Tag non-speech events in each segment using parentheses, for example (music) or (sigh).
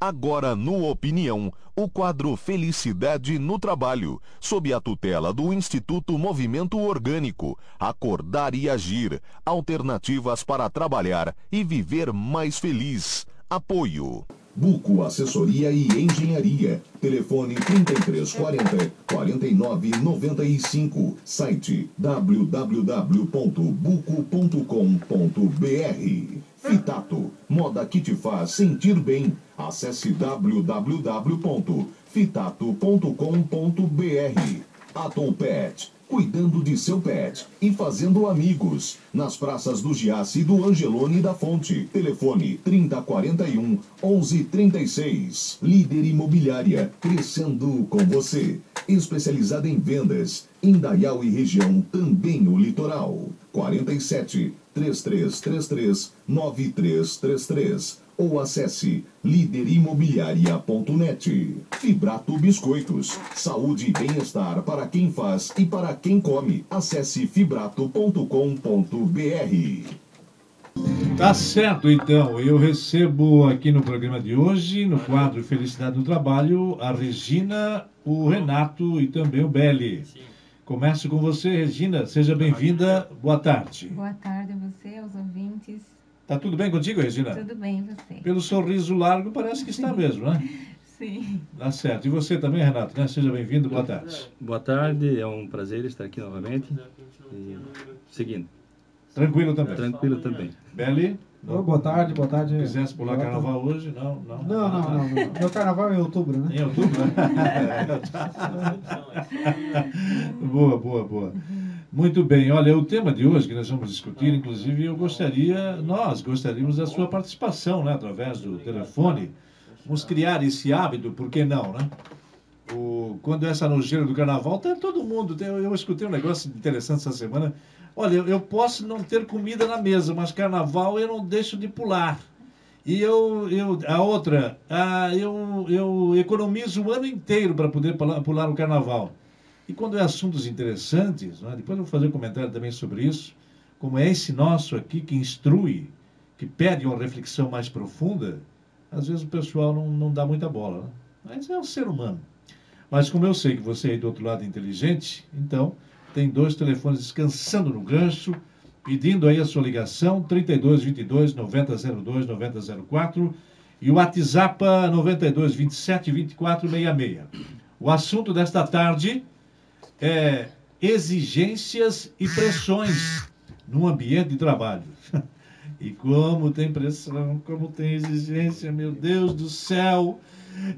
Agora no Opinião, o quadro Felicidade no Trabalho, sob a tutela do Instituto Movimento Orgânico. Acordar e agir. Alternativas para trabalhar e viver mais feliz. Apoio. Buco Assessoria e Engenharia. Telefone 3340 4995. Site www.buco.com.br. Fitato. Moda que te faz sentir bem. Acesse www.fitato.com.br. Atom Pet. Cuidando de seu pet e fazendo amigos. Nas praças do Giasse e do Angelone da Fonte. Telefone 3041 1136. Líder Imobiliária. Crescendo com você. Especializada em vendas. Indaial e região, também o litoral. 47 3333 9333 ou acesse liderimobiliaria.net. Fibrato Biscoitos. Saúde e bem-estar para quem faz e para quem come. Acesse fibrato.com.br. Tá certo, então. Eu recebo aqui no programa de hoje, no quadro Felicidade no Trabalho, a Regina, o Renato e também o Belli. Começo com você, Regina. Seja bem-vinda. Boa tarde. Boa tarde a você, aos ouvintes. Tá tudo bem contigo, Regina? Tudo bem, você? Pelo sorriso largo, parece que está mesmo, né? Sim. Tá certo. E você também, Renato, né? Seja bem-vindo. Boa tarde. Boa tarde, é um prazer estar aqui novamente. E seguindo. Tranquilo também. Tranquilo também. Belli? Oh, boa tarde, boa tarde. Quisesse pular Boa carnaval hoje? Não, não. Não, não, não, não. Meu carnaval é em outubro, né? Em outubro, né? (laughs) boa, boa, boa. Muito bem, olha, o tema de hoje que nós vamos discutir, inclusive, eu gostaria, nós gostaríamos da sua participação, né, através do telefone. Vamos criar esse hábito, por que não, né? O, quando essa nojeira do carnaval, tá todo mundo. Tem, eu escutei um negócio interessante essa semana. Olha, eu, posso não ter comida na mesa, mas carnaval eu não deixo de pular. E eu, eu a outra, a, eu, eu economizo o ano inteiro para poder pular, o carnaval. E quando é assuntos interessantes, né, depois eu vou fazer um comentário também sobre isso, como é esse nosso aqui que instrui, que pede uma reflexão mais profunda, às vezes o pessoal não, não dá muita bola. Né? Mas é um ser humano. Mas como eu sei que você aí do outro lado é inteligente, então tem dois telefones descansando no gancho, pedindo aí a sua ligação, 3222 9002 9004 e o WhatsApp 92 27 24 66. O assunto desta tarde é, exigências e pressões no ambiente de trabalho. (laughs) E como tem pressão, como tem exigência, meu Deus do céu,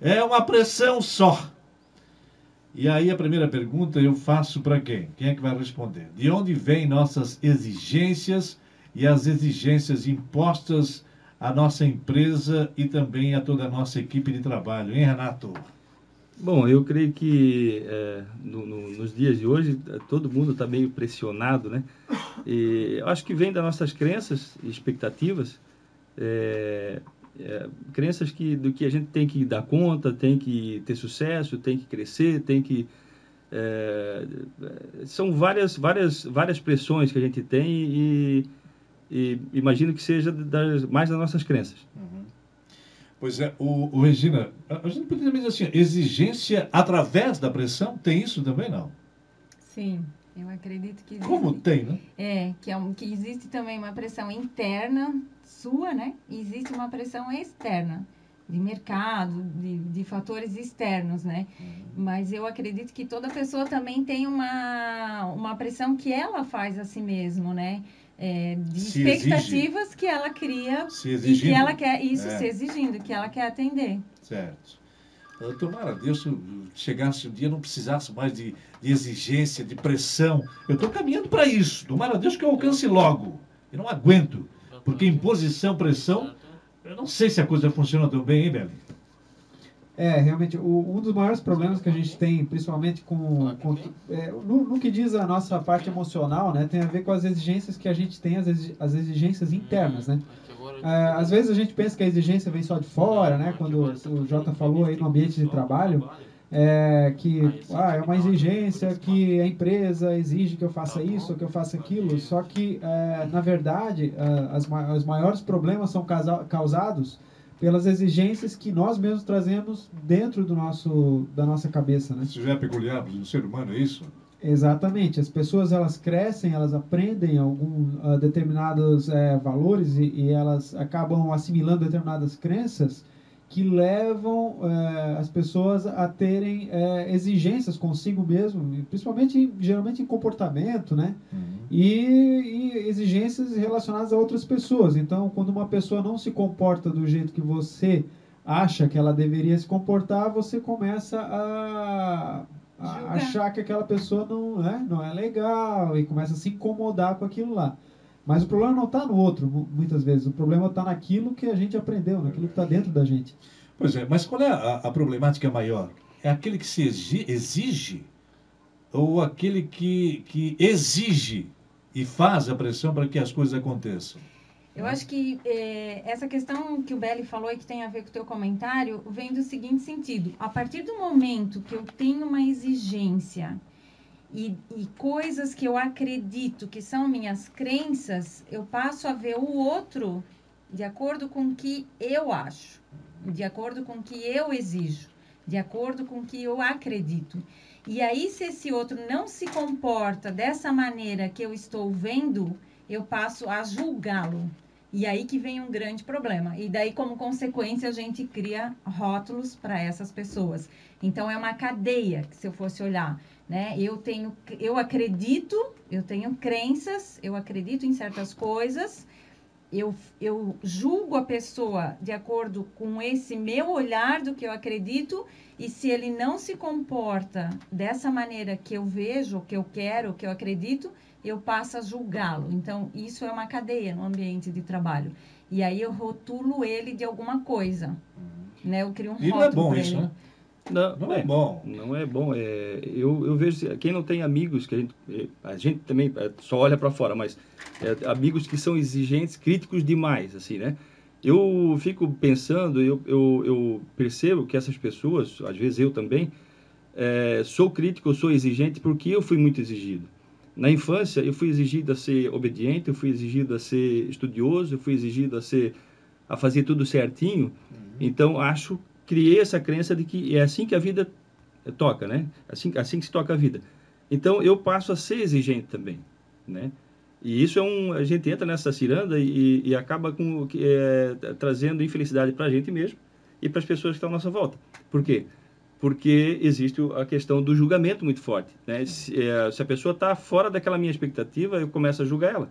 é uma pressão só. E aí a primeira pergunta eu faço para quem? Quem é que vai responder? De onde vêm nossas exigências e as exigências impostas à nossa empresa e também a toda a nossa equipe de trabalho, hein, Renato? Bom, eu creio que é, no, no, nos dias de hoje todo mundo está meio pressionado, né? E acho que vem das nossas crenças e expectativas, é, é, crenças que, do que a gente tem que dar conta, tem que ter sucesso, tem que crescer, tem que é, são várias várias várias pressões que a gente tem e, e imagino que seja das, mais das nossas crenças. Uhum. Pois é, o, o, Regina, a gente poderia dizer assim, exigência através da pressão, tem isso também, não? Sim, eu acredito que existe. Como tem, né? É, que, é um, que existe também uma pressão interna sua, né? Existe uma pressão externa, de mercado, de, de fatores externos, né? Uhum. Mas eu acredito que toda pessoa também tem uma, uma pressão que ela faz a si mesmo, né? é, de se expectativas exige. que ela cria e que ela quer isso é. se exigindo que ela quer atender certo tomara Deus chegasse um dia não precisasse mais de, de exigência de pressão eu estou caminhando para isso tomara Deus que eu alcance logo eu não aguento porque imposição pressão eu não sei se a coisa funciona tão bem hein Beli é, realmente, o, um dos maiores problemas que a gente tem, principalmente com, com é, no, no, que diz a nossa parte emocional, né, tem a ver com as exigências que a gente tem, as, as exigências internas, né? É, às vezes a gente pensa que a exigência vem só de fora, né? Quando o Jota falou aí no ambiente de trabalho, é, que ah, é uma exigência que a empresa exige que eu faça isso, que eu faça aquilo, só que, é, na verdade, é, as, os maiores problemas são causados pelas exigências que nós mesmos trazemos dentro do nosso, da nossa cabeça, né? Isso já é peculiar do ser humano, é isso? Exatamente. As pessoas elas crescem, elas aprendem alguns uh, determinados uh, valores e, e, elas acabam assimilando determinadas crenças que levam uh, as pessoas a terem exigências consigo mesmo, principalmente geralmente em comportamento, né? Uhum. E, e, exigências relacionadas a outras pessoas. Então, quando uma pessoa não se comporta do jeito que você acha que ela deveria se comportar, você começa a achar que aquela pessoa não, né, não é legal e começa a se incomodar com aquilo lá. Mas o problema não está no outro, muitas vezes. O problema está naquilo que a gente aprendeu, naquilo que está dentro da gente. Pois é, mas qual é a, a problemática maior? É aquele que se exige ou aquele que, que exige e faz a pressão para que as coisas aconteçam? Eu acho que é, essa questão que o Belli falou e que tem a ver com o teu comentário vem do seguinte sentido. A partir do momento que eu tenho uma exigência e, e coisas que eu acredito que são minhas crenças, eu passo a ver o outro de acordo com o que eu acho, de acordo com o que eu exijo, de acordo com o que eu acredito. E aí, se esse outro não se comporta dessa maneira que eu estou vendo, eu passo a julgá-lo. E aí que vem um grande problema. E daí, como consequência, a gente cria rótulos para essas pessoas. Então, é uma cadeia, se eu fosse olhar. Né? Eu tenho, eu acredito, eu tenho crenças, eu acredito em certas coisas, eu, eu julgo a pessoa de acordo com esse meu olhar do que eu acredito, e se ele não se comporta dessa maneira que eu vejo, que eu quero, que eu acredito, eu passo a julgá-lo. Então, isso é uma cadeia no ambiente de trabalho. E aí eu rotulo ele de alguma coisa. Uhum. Né? Eu crio um e rótulo. não é bom isso, né? Não, não é, é, bom. Não é bom. É, eu, eu vejo, quem não tem amigos, que a gente, é, a gente também é, só olha para fora, mas é, amigos que são exigentes, críticos demais, assim, né? Eu fico pensando, eu, eu, eu percebo que essas pessoas, às vezes eu também, é, sou crítico, sou exigente porque eu fui muito exigido. Na infância, eu fui exigido a ser obediente, eu fui exigido a ser estudioso, eu fui exigido a ser a fazer tudo certinho. Uhum. Então, acho, criei essa crença de que é assim que a vida toca, né? Assim, assim que se toca a vida. Então, eu passo a ser exigente também, né? E isso é um... A gente entra nessa ciranda e, e acaba com, é, trazendo infelicidade para a gente mesmo e para as pessoas que estão à nossa volta. Por quê? porque existe a questão do julgamento muito forte. Né? Se, é, se a pessoa está fora daquela minha expectativa, eu começo a julgar ela.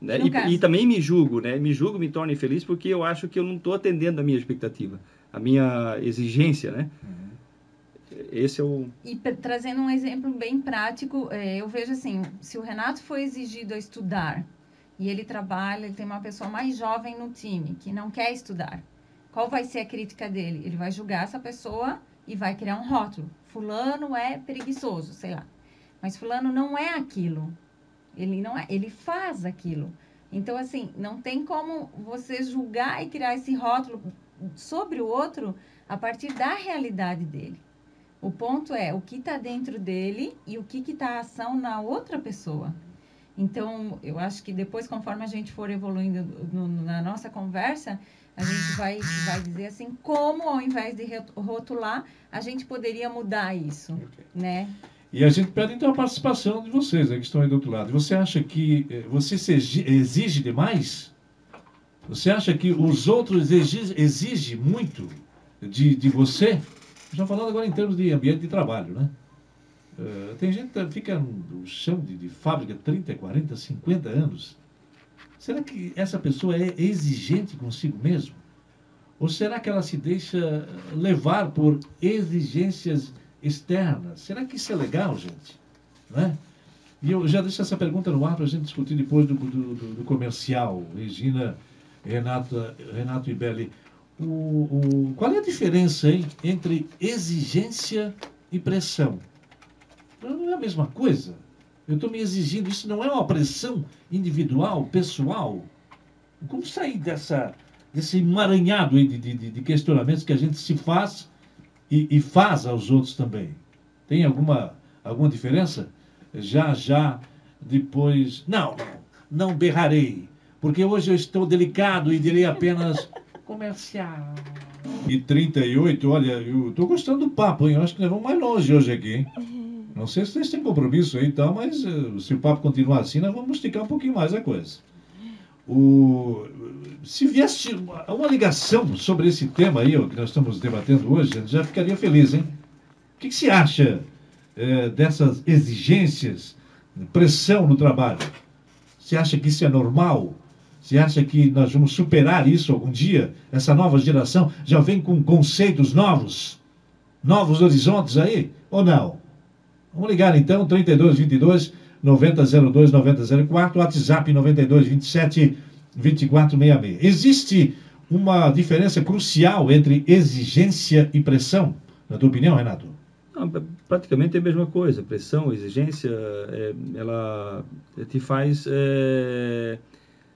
Né? E, e, também me julgo, né? me julgo, me torno infeliz porque eu acho que eu não estou atendendo a minha expectativa, a minha exigência. Né? Uhum. Esse é o... E trazendo um exemplo bem prático, é, eu vejo assim, se o Renato foi exigido a estudar e ele trabalha, ele tem uma pessoa mais jovem no time que não quer estudar, qual vai ser a crítica dele? Ele vai julgar essa pessoa e vai criar um rótulo. Fulano é preguiçoso, sei lá. Mas fulano não é aquilo. Ele não é, ele faz aquilo. Então assim, não tem como você julgar e criar esse rótulo sobre o outro a partir da realidade dele. O ponto é o que está dentro dele e o que está a ação na outra pessoa. Então, eu acho que depois, conforme a gente for evoluindo no, na nossa conversa, a gente vai, vai dizer assim, como ao invés de rotular, a gente poderia mudar isso, okay. né? E a gente pede então a participação de vocês né, que estão aí do outro lado. Você acha que eh, você se exige demais? Você acha que os outros exigem exige muito de, de você? Já falando agora em termos de ambiente de trabalho, né? Uh, tem gente que fica no chão de, de fábrica 30, 40, 50 anos Será que essa pessoa é exigente consigo mesmo? Ou será que ela se deixa levar por exigências externas? Será que isso é legal, gente? Né? E eu já deixo essa pergunta no ar para a gente discutir depois do, do, do, comercial. Regina, Renata, Renato e Belli. O, o, qual é a diferença hein, entre exigência e pressão? Não é a mesma coisa? Eu estou me exigindo. Isso não é uma pressão individual, pessoal? Como sair dessa, desse emaranhado de, de, de questionamentos que a gente se faz e, e, faz aos outros também? Tem alguma, alguma diferença? Já, já, depois. Não, não berrarei, porque hoje eu estou delicado e direi apenas (laughs) comercial. E 38, olha, eu tô gostando do papo, hein? Eu acho que nós vamos mais longe hoje aqui, hein? Não sei se vocês têm compromisso aí e tal, mas uh, se o papo continuar assim, nós vamos esticar um pouquinho mais a coisa. O, se viesse uma, ligação sobre esse tema aí, ó, que nós estamos debatendo hoje, já ficaria feliz, hein? O que, que se acha é, dessas exigências, pressão no trabalho? Você acha que isso é normal? Você acha que nós vamos superar isso algum dia? Essa nova geração já vem com conceitos novos? Novos horizontes aí? Ou não? Vamos ligar então, 3222 9002 9004, WhatsApp 9227 2466. Existe uma diferença crucial entre exigência e pressão, na tua opinião, Renato? Não, praticamente é a mesma coisa. Pressão, exigência, é, ela te faz é,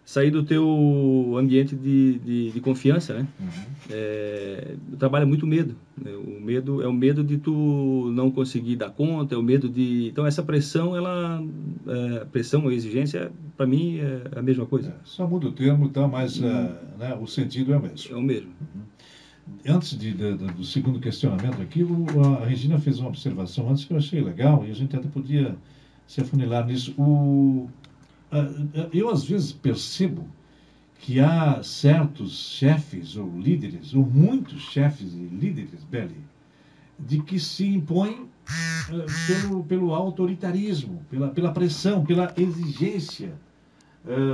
sair do teu ambiente de, de, de confiança, né? Uhum. É, trabalha muito medo. Né? O medo é o medo de tu não conseguir dar conta, é o medo de... Então, essa pressão, ela... É, pressão ou exigência, para mim, é a mesma coisa. É, só muda o termo, tá? mas uhum. né, o sentido é o mesmo. É o mesmo. Uhum. Antes de, de, do segundo questionamento aqui, o, a Regina fez uma observação antes que eu achei legal e a gente até podia se afunilar nisso. O, eu às vezes percebo que há certos chefes ou líderes, ou muitos chefes e líderes, Belly, de que se impõem uh, pelo, pelo autoritarismo, pela, pela pressão, pela exigência,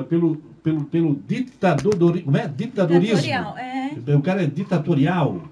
pelo, pelo, pelo ditador, como é? ditadorismo. Ditatorial, é. O cara é ditatorial.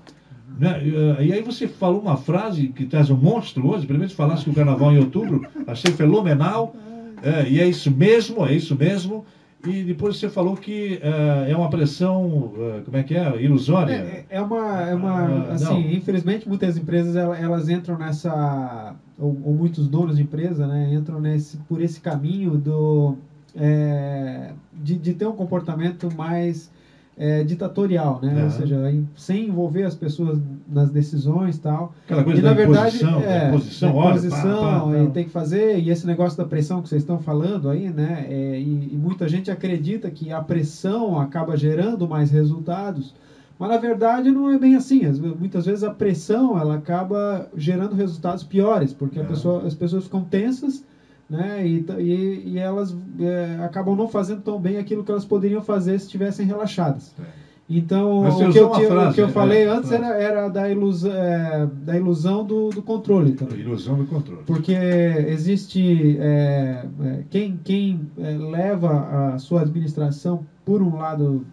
Né? E aí você falou uma frase que traz um monstro hoje, primeiro você falasse que o carnaval em outubro, achei fenomenal. É, e é isso mesmo, é isso mesmo. E depois você falou que uh, é uma pressão, uh, como é que é? Ilusória? É, é uma, é uma uh, assim, não. infelizmente muitas empresas elas, elas entram nessa, ou, ou, muitos donos de empresa, né, entram nesse, por esse caminho do, é, de, de ter um comportamento mais é, ditatorial, né? Uhum. Ou seja, em, sem envolver as pessoas nas decisões tal. Aquela coisa e, na verdade, posição, é, posição, posição pá, pá, e tem que fazer e esse negócio da pressão que vocês estão falando aí, né? É, e, e, muita gente acredita que a pressão acaba gerando mais resultados, mas na verdade não é bem assim. muitas vezes a pressão ela acaba gerando resultados piores, porque a pessoa, as pessoas ficam tensas né? E, e, e elas é, acabam não fazendo tão bem aquilo que elas poderiam fazer se estivessem relaxadas. É. Então, o que, eu, frase, o que eu falei é, antes era, era da ilusão, é, da ilusão do, do controle. Também. Ilusão do controle. Porque existe é, é, quem, quem leva a sua administração por um lado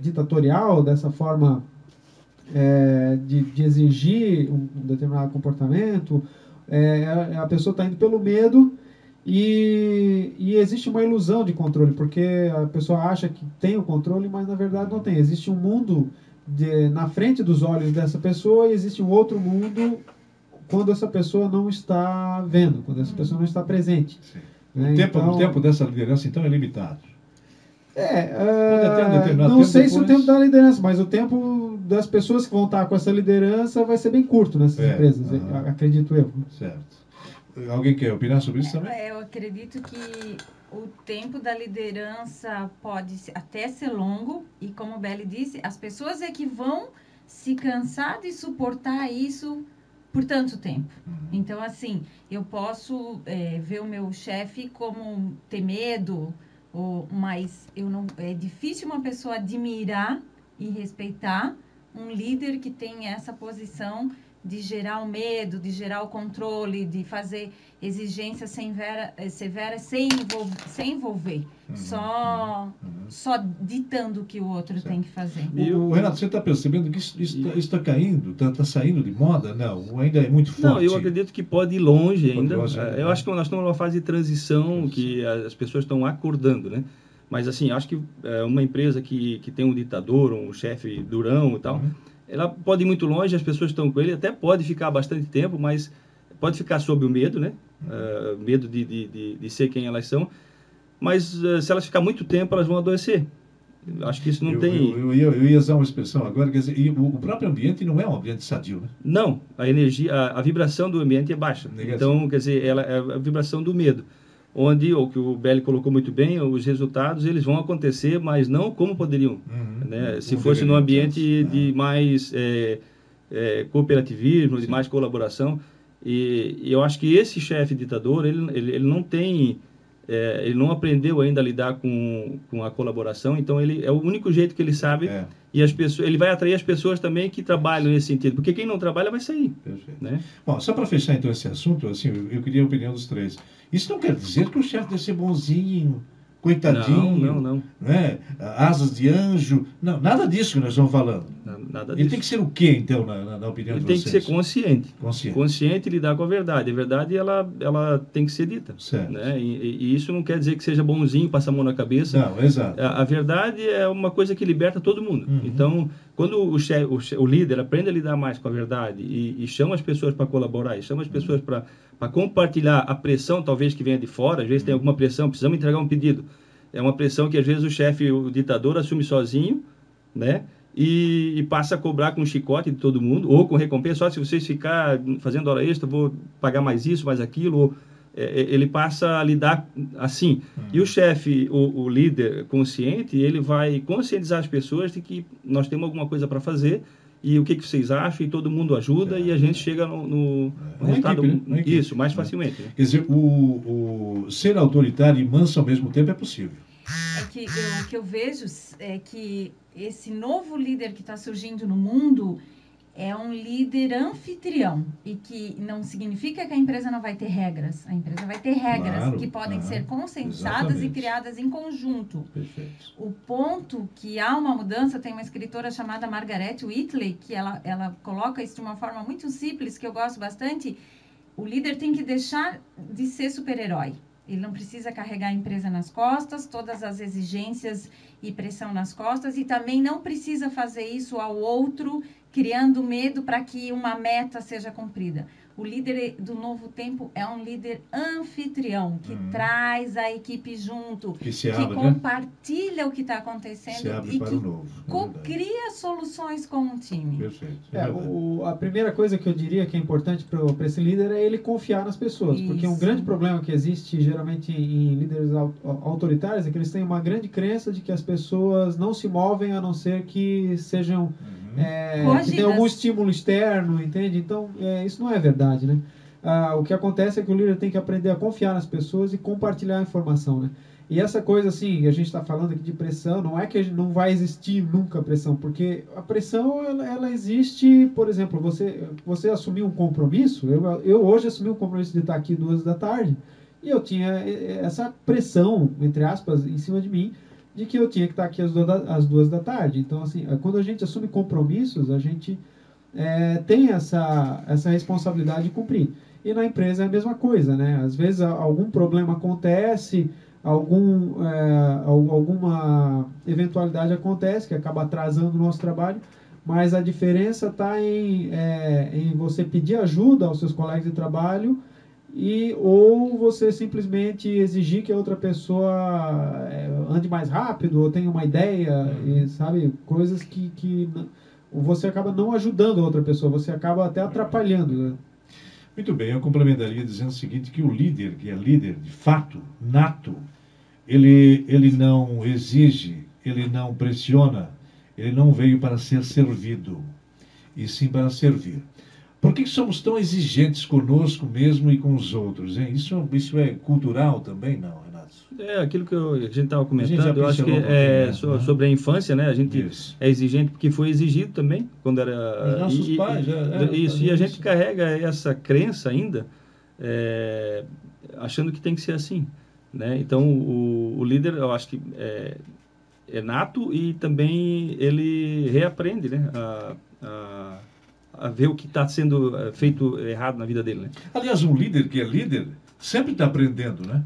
ditatorial, dessa forma de, de exigir um determinado comportamento, a pessoa está indo pelo medo e, e, existe uma ilusão de controle, porque a pessoa acha que tem o controle, mas na verdade não tem. Existe um mundo de, na frente dos olhos dessa pessoa e existe um outro mundo quando essa pessoa não está vendo, quando essa pessoa não está presente. Né? O, tempo, então, o tempo dessa liderança, então, é limitado. É, uh, não sei depois... se o tempo da liderança, mas o tempo das pessoas que vão estar com essa liderança vai ser bem curto nessas é, empresas, acredito eu. Certo. Alguém quer opinar sobre isso também? É, eu acredito que o tempo da liderança pode até ser longo e, como o Belly disse, as pessoas é que vão se cansar de suportar isso por tanto tempo. Uhum. Então, assim, eu posso é, ver o meu chefe como ter medo, ou, mas eu não, é difícil uma pessoa admirar e respeitar um líder que tem essa posição de gerar o medo, de gerar o controle, de fazer exigências sem vera, eh, severas sem, envolver, sem envolver uhum, só, uhum. só ditando o que o outro certo. tem que fazer. E o Renato, você está percebendo que isso está tá caindo, está tá saindo de moda? Não, ainda é muito forte. Não, eu acredito que pode ir longe ainda. Longe, é, eu acho que nós estamos numa fase de transição que as pessoas estão acordando, né? Mas assim, acho que é, uma empresa que, que tem um ditador, um chefe durão e tal, uhum ela pode ir muito longe, as pessoas estão com ele, até pode ficar bastante tempo, mas pode ficar sob o medo, né? Uh, medo de, de, de, de, ser quem elas são. Mas uh, se elas ficar muito tempo, elas vão adoecer. Acho que isso não eu, tem. Eu, eu, ia, eu, ia, usar uma expressão agora, quer dizer, o, próprio ambiente não é um ambiente sadio, né? Não, a energia, a, a vibração do ambiente é baixa. Então, quer dizer, ela é a vibração do medo. onde, o que o Belli colocou muito bem, os resultados eles vão acontecer, mas não como poderiam. Uhum. Né? Se Como fosse num ambiente então. de mais é, é, cooperativismo, de mais colaboração. E, e eu acho que esse chefe ditador, ele, ele, ele não tem, é, ele não aprendeu ainda a lidar com, com a colaboração, então ele é o único jeito que ele sabe. É, E as pessoas, ele vai atrair as pessoas também que trabalham nesse sentido, porque quem não trabalha vai sair, perfeito. né? Bom, só para fechar então esse assunto, assim, eu, eu queria a opinião dos três. Isso não quer dizer que o chefe deve ser bonzinho, coitadinho, Não, não, não, né? Asas de anjo. Não, nada disso que nós estamos falando. Na- nada Ele disso. tem que ser o quê, então, na, na- opinião Ele de tem que vocês? ser consciente. consciente. Consciente e lidar com a verdade. A verdade, ela, ela tem que ser dita. Certo. Né? E, e- isso não quer dizer que seja bonzinho, passar a mão na cabeça. Não, exato. A, a verdade é uma coisa que liberta todo mundo. Uhum. Então, quando o, che, o, o líder aprende a lidar mais com a verdade e, e chama as pessoas para colaborar, e chama as pessoas para compartilhar a pressão, talvez que venha de fora, às vezes tem alguma pressão, precisamos entregar um pedido. É uma pressão que às vezes o chefe, o ditador, assume sozinho, né? E, e passa a cobrar com chicote de todo mundo, ou com recompensa, só se vocês ficar fazendo hora extra, vou pagar mais isso, mais aquilo, ou, é, é, ele passa a lidar assim. E o chefe, o, o líder consciente, ele vai conscientizar as pessoas de que nós temos alguma coisa para fazer e o que, que vocês acham, e todo mundo ajuda e a gente chega no, no- Uma resultado, equipe, né? Equipe. isso, mais facilmente. né? Quer dizer, o, o ser autoritário e manso ao mesmo tempo é possível. É que eu, o que eu vejo é que esse novo líder que está surgindo no mundo é um líder anfitrião e que não significa que a empresa não vai ter regras. A empresa vai ter regras Claro, que podem ser consensadas exatamente. e criadas em conjunto. Perfeito. O ponto que há uma mudança, tem uma escritora chamada Margaret Whitley, que ela, ela coloca isso de uma forma muito simples, que eu gosto bastante. O líder tem que deixar de ser super-herói. Ele não precisa carregar a empresa nas costas, todas as exigências e pressão nas costas, e também não precisa fazer isso ao outro, criando medo para que uma meta seja cumprida. O líder do novo tempo é um líder anfitrião, que Uhum. traz a equipe junto, Que se que abre, né? compartilha o que está acontecendo e que co-cria soluções com o time. Perfeito. é É, o, a primeira coisa que eu diria que é importante para esse líder é ele confiar nas pessoas. Porque um Isso. grande problema que existe geralmente em, líderes au- autoritários é que eles têm uma grande crença de que as pessoas não se movem a não ser que sejam. Uhum. É, que tenham algum estímulo externo, entende? Então, é, isso não é verdade, né? Ah, o que acontece é que o líder tem que aprender a confiar nas pessoas e compartilhar a informação, né? E essa coisa assim, a gente está falando aqui de pressão, não é que não vai existir nunca pressão, porque a pressão ela, ela existe, por exemplo, você você assumiu um compromisso, eu, eu hoje assumi um compromisso de estar aqui duas da tarde, e eu tinha eh, essa pressão, entre aspas, em cima de mim, de que eu tinha que estar aqui às duas da, às duas da tarde. Então, assim, eh, quando a gente assume compromissos, a gente eh, tem essa, essa responsabilidade de cumprir. E na empresa é a mesma coisa, né? Às vezes algum problema acontece, algum, al- alguma eventualidade acontece que acaba atrasando o nosso trabalho, mas a diferença está em, eh, em você pedir ajuda aos seus colegas de trabalho e ou você simplesmente exigir que a outra pessoa eh, ande mais rápido ou tenha uma ideia, e, sabe? Coisas que, que você acaba não ajudando a outra pessoa, você acaba até atrapalhando. né? Muito bem, eu complementaria dizendo o seguinte, que o líder, que é líder de fato, nato, ele, ele não exige, ele não pressiona, ele não veio para ser servido, e sim para servir. Por que somos tão exigentes conosco mesmo e com os outros? Hein? Isso, isso é cultural também, não, Renato? É aquilo que, eu- a gente estava comentando, eu acho que é né? sobre a infância, né? A gente Isso. é exigente porque foi exigido também quando era Os nossos e- pais, e- é, é, isso e a gente isso. carrega essa crença ainda é, achando que tem que ser assim né então o, o líder eu acho que é, é nato e também ele reaprende né a, a ver o que está sendo eh, feito errado na vida dele né Aliás, um líder que é líder sempre está aprendendo, né?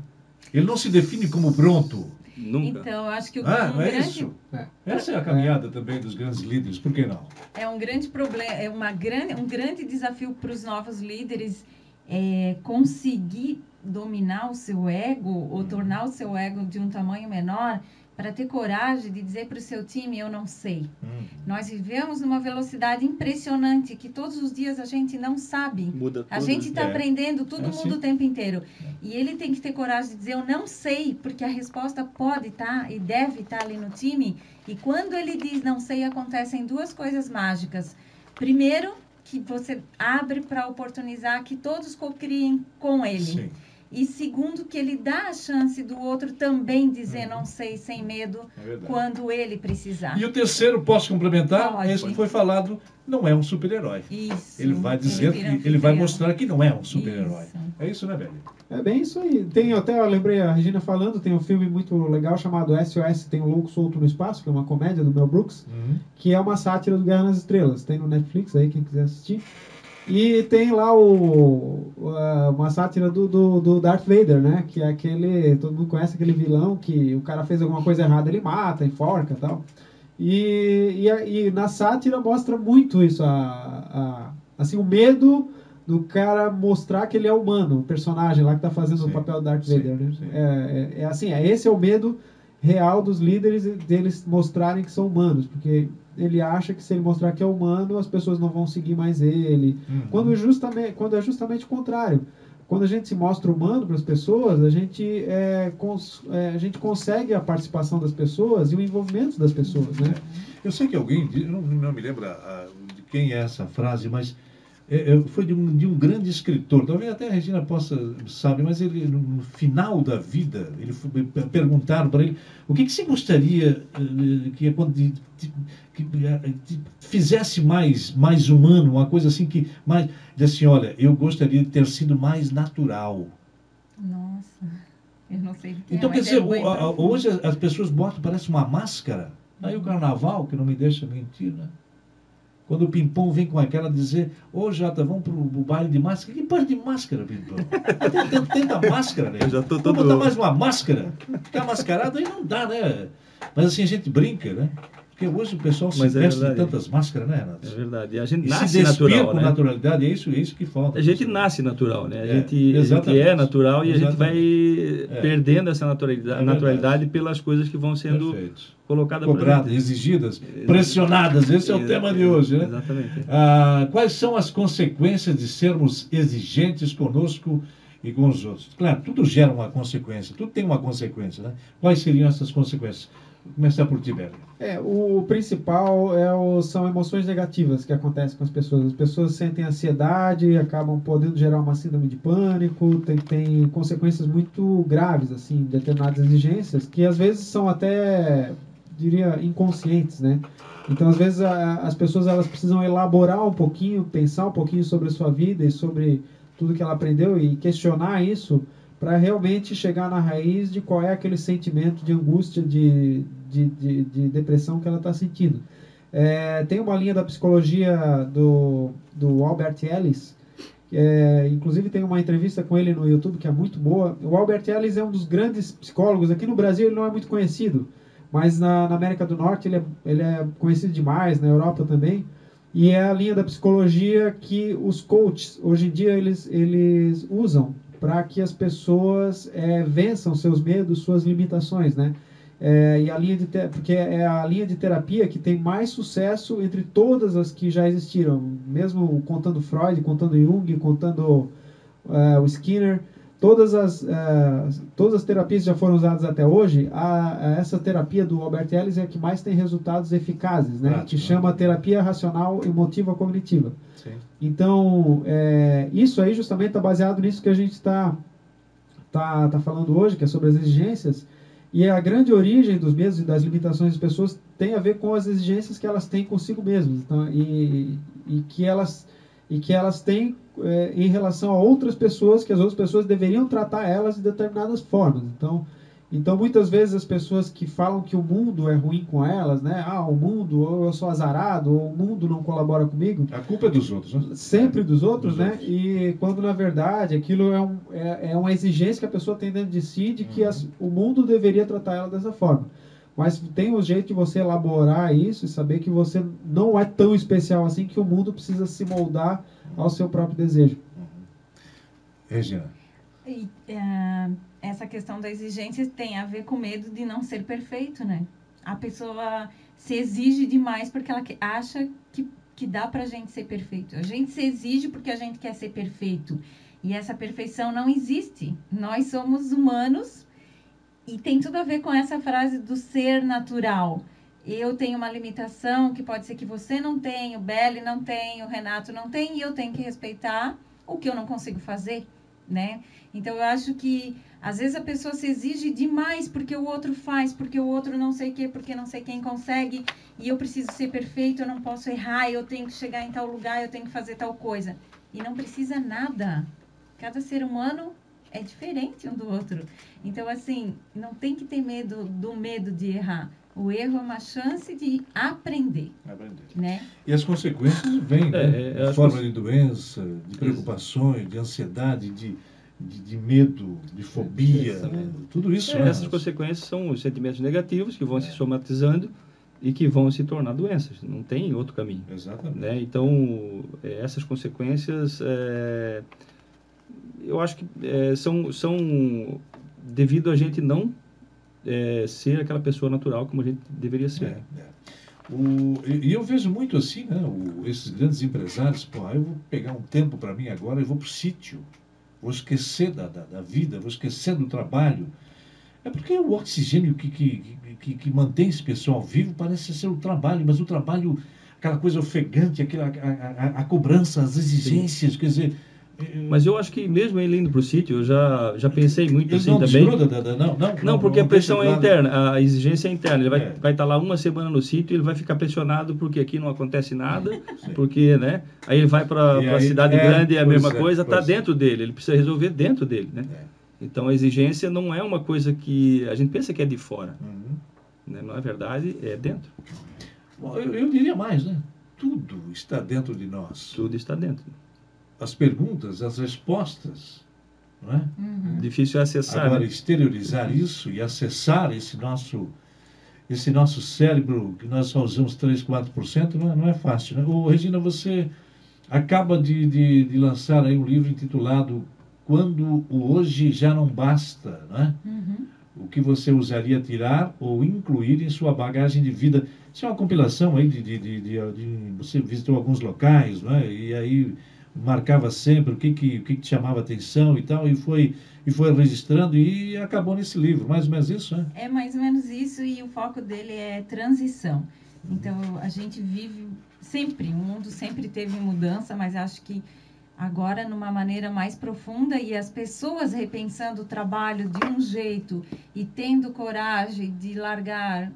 Ele não se define como pronto. nunca Então, eu acho que o Ah, um não é grande isso? É. Essa é a caminhada também dos grandes líderes, por que não? é um grande problema, é uma grande, um grande desafio para os novos líderes é conseguir dominar o seu ego ou tornar o seu ego de um tamanho menor para ter coragem de dizer para o seu time eu não sei. Hum. Nós vivemos numa velocidade impressionante que todos os dias a gente não sabe. Muda tudo. A gente está É. aprendendo, todo É, mundo sim. o tempo inteiro. E ele tem que ter coragem de dizer eu não sei, porque a resposta pode estar e deve estar ali no time. E quando ele diz não sei, acontecem duas coisas mágicas. Primeiro, que você abre para oportunizar que todos cocriem com ele. Sim. E segundo, que ele dá a chance do outro também dizer não sei, sem medo, É quando ele precisar. E o terceiro, posso complementar? Pode. Esse que foi falado, não é um super-herói. Isso. Ele vai dizer que ele vai mostrar que não é um super-herói. É isso, né, Beli? É bem isso aí. Tem até, eu lembrei a Regina falando, tem um filme muito legal chamado SOS, tem um louco solto no espaço, que é uma comédia do Mel Brooks, que é uma sátira do Guerra nas Estrelas. Tem no Netflix aí, quem quiser assistir. E tem lá o, uma sátira do, do, do Darth Vader, né? Que é aquele. Todo mundo conhece aquele vilão que o cara fez alguma coisa errada, ele mata, enforca e tal. E, e, e na sátira mostra muito isso, a, a- assim, o medo do cara mostrar que ele é humano, o personagem lá que tá fazendo Sim, o papel do Darth sim, Vader, né? sim. É, é, é assim, é, esse é o medo real dos líderes deles mostrarem que são humanos, porque ele acha que se ele mostrar que é humano, as pessoas não vão seguir mais ele. Uhum. Quando, justamente, quando é justamente o contrário. Quando a gente se mostra humano para as pessoas, a gente, é, cons- é, a gente consegue a participação das pessoas e o envolvimento das pessoas, né? Eu sei que alguém, eu não, não me lembro ah, de quem é essa frase, mas é, é, foi de um, de um grande escritor. Talvez até a Regina possa saber, mas ele no, final da vida, ele foi, perguntaram para ele o que, que você gostaria eh, que, de- que eh, fizesse mais mais humano, uma coisa assim que mais, diz assim, olha, eu gostaria de ter sido mais natural. Nossa, eu não sei que Então, é, quer dizer, é bem o- a- a- profundo. hoje as pessoas botam, parece uma máscara. Aí o carnaval, que não me deixa mentir, né? Quando o Pimpão vem com aquela dizer, ô Jota, vamos pro, pro baile de máscara. Que baile de máscara, Pimpão? Da máscara, né? Eu já tô Vamos todo- botar mais uma máscara? Ficar mascarado aí não dá, né? Mas assim, a gente brinca, né? Porque hoje o pessoal se Mas é veste de tantas máscaras, né, Renato? É verdade. E a gente E se nasce despir natural, com né? naturalidade, é isso, é isso que falta. A gente nasce natural, né? A, É, gente, a gente exatamente. é natural e a gente vai É. perdendo essa É naturalidade, verdade. naturalidade pelas coisas que vão sendo Perfeito. colocadas Cobradas, exigidas, pressionadas. Esse é o tema de hoje, né? Exatamente. Ah, quais são as consequências de sermos exigentes conosco e com os outros? Claro, tudo gera uma consequência, tudo tem uma consequência, né? Quais seriam essas consequências? Começar por Tibério. É, o principal é o, são emoções negativas que acontecem com as pessoas. As pessoas sentem ansiedade, acabam podendo gerar uma síndrome de pânico, tem, tem consequências muito graves, assim, de determinadas exigências, que às vezes são até, diria, inconscientes, né? Então, às vezes, a- as pessoas elas precisam elaborar um pouquinho, pensar um pouquinho sobre a sua vida e sobre tudo que ela aprendeu e questionar isso para realmente chegar na raiz de qual é aquele sentimento de angústia, de, de, de, de depressão que ela está sentindo. É, tem uma linha da psicologia do, do Albert Ellis, é, inclusive tem uma entrevista com ele no YouTube que é muito boa. O Albert Ellis é um dos grandes psicólogos. Aqui no Brasil ele não é muito conhecido, mas na, na América do Norte ele é, ele é conhecido demais, na Europa também. E é a linha da psicologia que os coaches, hoje em dia, eles, eles usam para que as pessoas é, vençam seus medos, suas limitações, né? É, e a linha de te- porque é a linha de terapia que tem mais sucesso entre todas as que já existiram, mesmo contando Freud, contando Jung, contando é, o Skinner, todas as é, todas as terapias que já foram usadas até hoje, a, a essa terapia do Albert Ellis é a que mais tem resultados eficazes, né? Prático, que né? chama terapia racional emotiva cognitiva. Sim. Então, é, isso aí justamente está baseado nisso que a gente está tá, tá falando hoje, que é sobre as exigências. E a grande origem dos medos e das limitações das pessoas tem a ver com as exigências que elas têm consigo mesmas. Então, e, e que elas e que elas têm é, em relação a outras pessoas, que as outras pessoas deveriam tratar elas de determinadas formas. Então, então muitas vezes as pessoas que falam que o mundo é ruim com elas, né? Ah, o mundo, ou eu sou azarado, ou o mundo não colabora comigo, A culpa é dos outros, né? sempre dos outros, Dos né? outros. E quando na verdade aquilo é, um, é, é uma exigência que a pessoa tem dentro de si de que Uhum. as- o mundo deveria tratar ela dessa forma. Mas tem um jeito de você elaborar isso e saber que você não é tão especial assim que o mundo precisa se moldar ao seu próprio desejo. Regina. E, ah, essa questão da exigência tem a ver com medo de não ser perfeito, né? A pessoa se exige demais porque ela acha que, que dá pra gente ser perfeito. A gente se exige porque a gente quer ser perfeito. E essa perfeição não existe. Nós somos humanos e tem tudo a ver com essa frase do ser natural. Eu tenho uma limitação que pode ser que você não tenha, o Belly não tem, o Renato não tem, e eu tenho que respeitar o que eu não consigo fazer, né? Então eu acho que às vezes a pessoa se exige demais porque o outro faz, porque o outro não sei o quê, porque não sei quem consegue, e eu preciso ser perfeito, eu não posso errar, eu tenho que chegar em tal lugar, eu tenho que fazer tal coisa. E não precisa nada. Cada ser humano é diferente um do outro. Então, assim, não tem que ter medo do medo de errar. O erro é uma chance de aprender. Aprender. Né? E as consequências vêm, né? É, é, forma de doença, de preocupações, de ansiedade, de, de, de medo, de fobia, é, tudo isso. É, né? Essas consequências são os sentimentos negativos que vão se somatizando e que vão se tornar doenças. Não tem outro caminho. Exatamente. Né? Então, é, essas consequências é, eu acho que é, são, são devido a gente não é, ser aquela pessoa natural como a gente deveria ser. É, é. O, e eu vejo muito assim, né, o, esses grandes empresários, pô, eu vou pegar um tempo para mim agora, eu vou para o sítio, vou esquecer da, da, da, vida, vou esquecer do trabalho. É porque o oxigênio que, que, que, que mantém esse pessoal vivo parece ser o trabalho, mas o trabalho, aquela coisa ofegante, aquela, a, a, a cobrança, as exigências, Sim. quer dizer, mas eu acho que mesmo ele indo para o sítio, eu já, já pensei muito ele assim não também. Da, da, não, não, não, porque não, a pressão é interna, a exigência é interna. Ele vai, é. vai estar lá uma semana no sítio, ele vai ficar pressionado porque aqui não acontece nada, (laughs) Sim. porque, né? Aí ele vai para a cidade é, grande, é a mesma é, coisa, está dentro dele, ele precisa resolver dentro dele, né? É. Então a exigência não é uma coisa que a gente pensa que é de fora, uhum. né? não é verdade, é dentro. Bom, eu, eu diria mais, né? Tudo está dentro de nós. Tudo está dentro as perguntas, as respostas. Não é? Uhum. Difícil acessar. Agora, né? exteriorizar isso e acessar esse nosso, esse nosso cérebro, que nós só usamos 3, 4%, não é, não é fácil. Né? Ô, Regina, você acaba de, de, de, lançar aí um livro intitulado Quando o Hoje Já Não Basta, não é? Uhum. O que você usaria tirar ou incluir em sua bagagem de vida. Isso é uma compilação aí de, de, de, de você visitou alguns locais, não é? E aí marcava sempre o que, que, o que, que chamava atenção e tal, e foi, e foi registrando e acabou nesse livro. Mais ou menos isso, né? É mais ou menos isso, e o foco dele é transição. Então, a gente vive sempre, o mundo sempre teve mudança, mas acho que agora numa maneira mais profunda e as pessoas repensando o trabalho de um jeito e tendo coragem de largar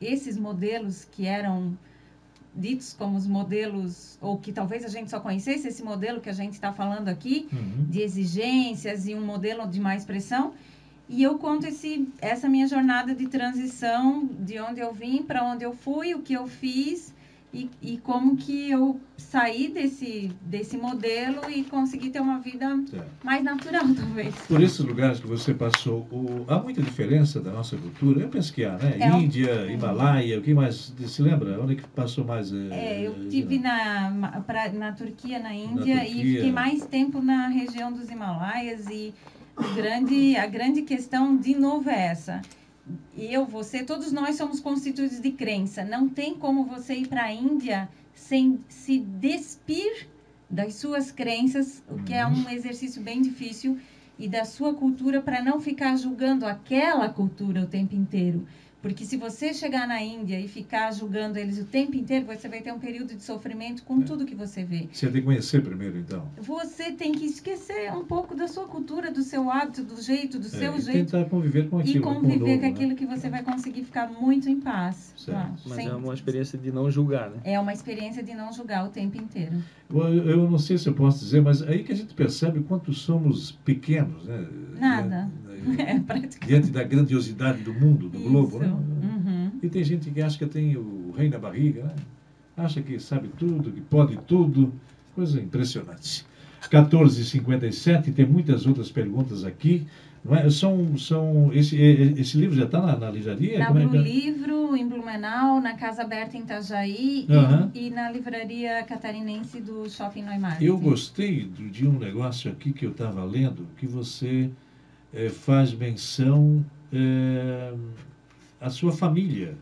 esses modelos que eram ditos como os modelos, ou que talvez a gente só conhecesse esse modelo que a gente está falando aqui, uhum. de exigências e um modelo de mais pressão. E eu conto esse, essa minha jornada de transição, de onde eu vim, para onde eu fui, o que eu fiz e, e como que eu saí desse, desse modelo e consegui ter uma vida é. mais natural, (laughs) talvez. Por esses lugares que você passou, o, há muita diferença da nossa cultura? Eu penso que há, né? É Índia, um... Himalaia, o que mais? Se lembra? Onde é que passou mais? É, é eu tive na, pra, na Turquia, na Índia, na Turquia. e fiquei mais tempo na região dos Himalaias e grande, a grande questão, de novo, é essa eu, você, todos nós somos constituídos de crença. Não tem como você ir para a Índia sem se despir das suas crenças, o que é um exercício bem difícil, e da sua cultura para não ficar julgando aquela cultura o tempo inteiro. Porque se você chegar na Índia e ficar julgando eles o tempo inteiro, você vai ter um período de sofrimento com é. tudo que você vê. Você tem que conhecer primeiro, então. Você tem que esquecer um pouco da sua cultura, do seu hábito, do jeito, do é, seu e jeito. tentar conviver com aquilo. E conviver com, novo, com aquilo né? que você vai conseguir ficar muito em paz. Mas Sempre. é uma experiência de não julgar, né? É uma experiência de não julgar o tempo inteiro. Eu, eu não sei se eu posso dizer, mas aí que a gente percebe quanto somos pequenos, né? Nada. É, (laughs) diante da grandiosidade do mundo, do Isso. globo, né? Uhum. E tem gente que acha que tem o rei na barriga, né? Acha que sabe tudo, que pode tudo. Coisa impressionante. 14h57, tem muitas outras perguntas aqui. É? São, são, esse, esse livro já está na, na livraria? Na é Livro, em Blumenau, na Casa Aberta em Itajaí uhum. e, e, na livraria catarinense do Shopping Neumarkt. Eu gostei de um negócio aqui que eu estava lendo, que você eh, faz menção eh, à sua família.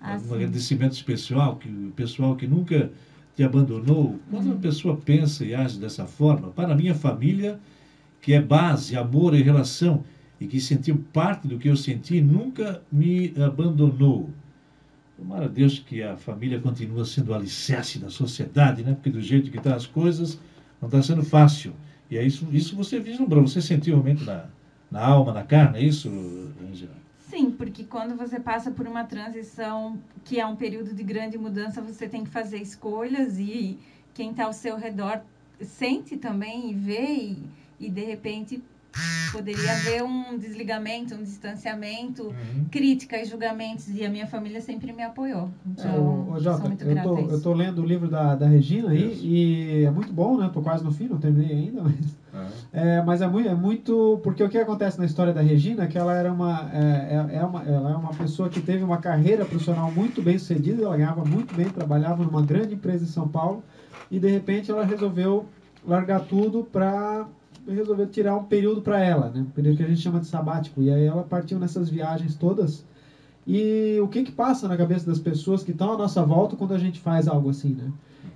Ah, um sim. agradecimento especial, que o pessoal que nunca te abandonou. Quando Uhum. uma pessoa pensa e age dessa forma, para a minha família, que é base, amor e relação, e que sentiu parte do que eu senti, nunca me abandonou. Tomara a Deus que a família continue sendo o alicerce da sociedade, né? Porque do jeito que estão as coisas, não está sendo fácil. E é isso, isso você vislumbrou, você sentiu realmente na, na alma, na carne, é isso, Angela? Sim, porque quando você passa por uma transição que é um período de grande mudança, você tem que fazer escolhas e quem está ao seu redor sente também e vê e, e de repente poderia haver um desligamento, um distanciamento, crítica e julgamentos e a minha família sempre me apoiou. É, Então, ô, ô, Jota, sou muito eu tô, eu tô lendo o livro da, da Regina aí Isso. e é muito bom, né? Tô quase no fim, não terminei ainda, (laughs) mas É, mas é muito, é muito. Porque o que acontece na história da Regina é que ela era uma, é, é, é uma, ela é uma pessoa que teve uma carreira profissional muito bem sucedida, ela ganhava muito bem, trabalhava numa grande empresa em São Paulo, e de repente ela resolveu largar tudo para resolver tirar um período para ela, né? Um período que a gente chama de sabático. E aí ela partiu nessas viagens todas. E o que que passa na cabeça das pessoas que estão à nossa volta quando a gente faz algo assim, né?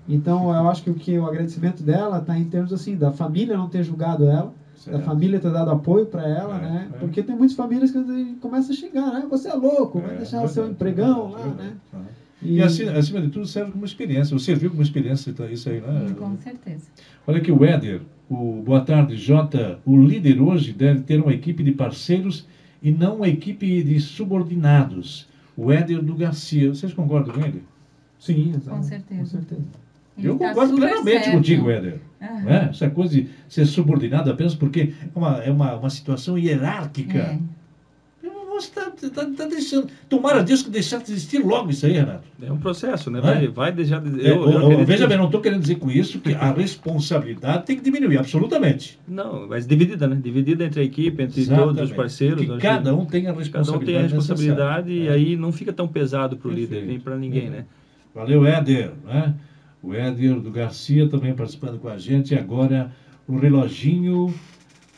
Então, eu acho que o que o agradecimento dela está em termos assim da família não ter julgado ela, da família ter dado apoio para ela, É, né? é. Porque tem muitas famílias que começam a xingar, né? Você é louco, vai É, deixar o seu verdade, empregão lá, verdade, né? verdade. E, E, acima, acima de tudo serve como experiência. Você viu como experiência tá isso aí, né? Com certeza. Olha aqui o Éder, o Boa Tarde Jota, o líder hoje deve ter uma equipe de parceiros e não uma equipe de subordinados. O Éder do Garcia, vocês concordam com ele? sim, exato, Com certeza. Com certeza. Ele Eu tá concordo plenamente certo. contigo, Éder. É? Essa coisa de ser subordinado apenas porque é uma, é uma, uma situação hierárquica. É. Você está tá, tá deixando. Tomara Deus que deixar de existir logo isso aí, Renato. É um processo, né? É? Vai, vai deixar de. É, Eu, ô, eu acredito veja bem, não estou querendo dizer com isso que a responsabilidade tem que diminuir, absolutamente. Não, mas dividida, né? Dividida entre a equipe, entre Exatamente. todos os parceiros. Que cada um tem a cada um responsabilidade. tem a responsabilidade e necessária. aí não fica tão pesado para o líder, nem para ninguém, né? Valeu, Éder. Né? O Éder do Garcia também participando com a gente. E agora o reloginho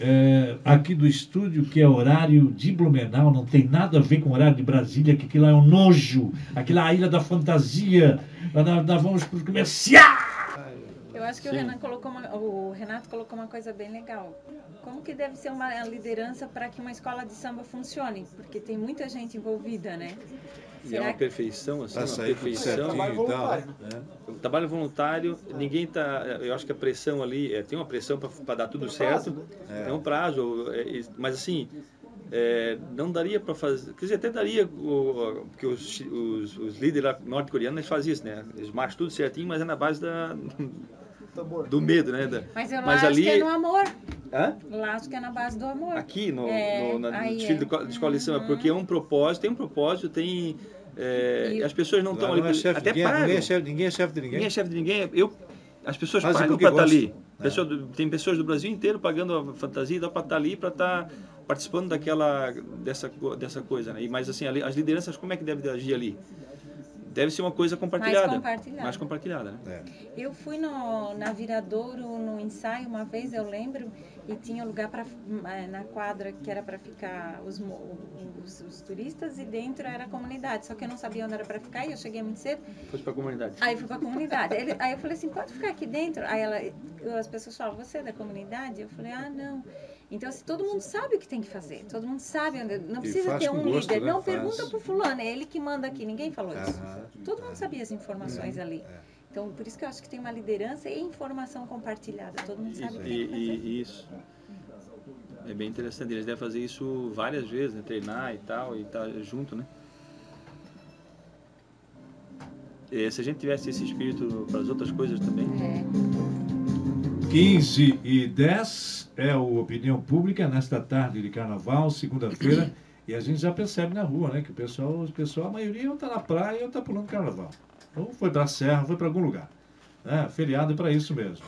é, aqui do estúdio, que é horário de Blumenau, não tem nada a ver com o horário de Brasília, que aquilo lá é um nojo, aquilo lá é a ilha da fantasia. Nós, nós vamos para o comercial. Eu acho que o, Renan colocou uma- o Renato colocou uma coisa bem legal. Como que deve ser uma liderança para que uma escola de samba funcione? Porque tem muita gente envolvida, né? E é uma perfeição, assim, Pra uma perfeição. certinho e tal. O trabalho voluntário, ninguém tá. Eu acho que a pressão ali, é, tem uma pressão para dar tudo certo. É um prazo, é, é, mas assim, é, não daria para fazer. Quer dizer, até daria, o, porque os, os, os líderes norte-coreanos fazem isso, né? Eles marcham tudo certinho, mas é na base da, do medo, né? Da- Mas eu lá Mas acho ali- que é no amor. Hã? Lá acho que é na base do amor. Aqui no, É, no, na, no desfile é. de co- de escola de samba, porque é um propósito, tem um propósito, tem. é, E- as pessoas não estão não ali. é chefe de até ninguém, ninguém é chefe, ninguém é chefe de ninguém. Ninguém é chefe de ninguém. Eu, as pessoas Fazem pagam para estar gostam, ali. né? Pessoa tem pessoas do Brasil inteiro pagando a fantasia para estar ali, para estar participando daquela dessa dessa coisa, né? E mas assim, ali- as lideranças como é que devem agir ali? Deve ser uma coisa compartilhada. compartilhada. Mais compartilhada, né? É. Eu fui no, na Viradouro no ensaio uma vez, eu lembro, e tinha lugar para na quadra que era para ficar os, os, os turistas e dentro era a comunidade. Só que eu não sabia onde era para ficar e eu cheguei muito cedo. Fosse para a comunidade. Aí fui para a comunidade. Ele- aí eu falei assim, pode ficar aqui dentro? Aí ela, as pessoas falam, você é da comunidade? Eu falei, ah, não. Então, assim, todo mundo sabe o que tem que fazer. Todo mundo sabe onde. Não precisa ter um gosto, líder. né? Não, Faz. pergunta pro fulano, é ele que manda aqui. Ninguém falou isso. Todo mundo sabia as informações ali. Então, por isso que eu acho que tem uma liderança e informação compartilhada. Todo mundo sabe o que tem que E, fazer. e- isso. É bem interessante. Eles devem fazer isso várias vezes, né? Treinar e tal, e estar junto, né? E se a gente tivesse esse espírito para as outras coisas também, É. 15 e 10 é o Opinião Pública nesta tarde de carnaval, segunda-feira. E a gente já percebe na rua, né? Que o pessoal, o pessoal a maioria ou está na praia ou está pulando carnaval. Ou foi para a serra, foi para algum lugar. Né? Feriado é para isso mesmo.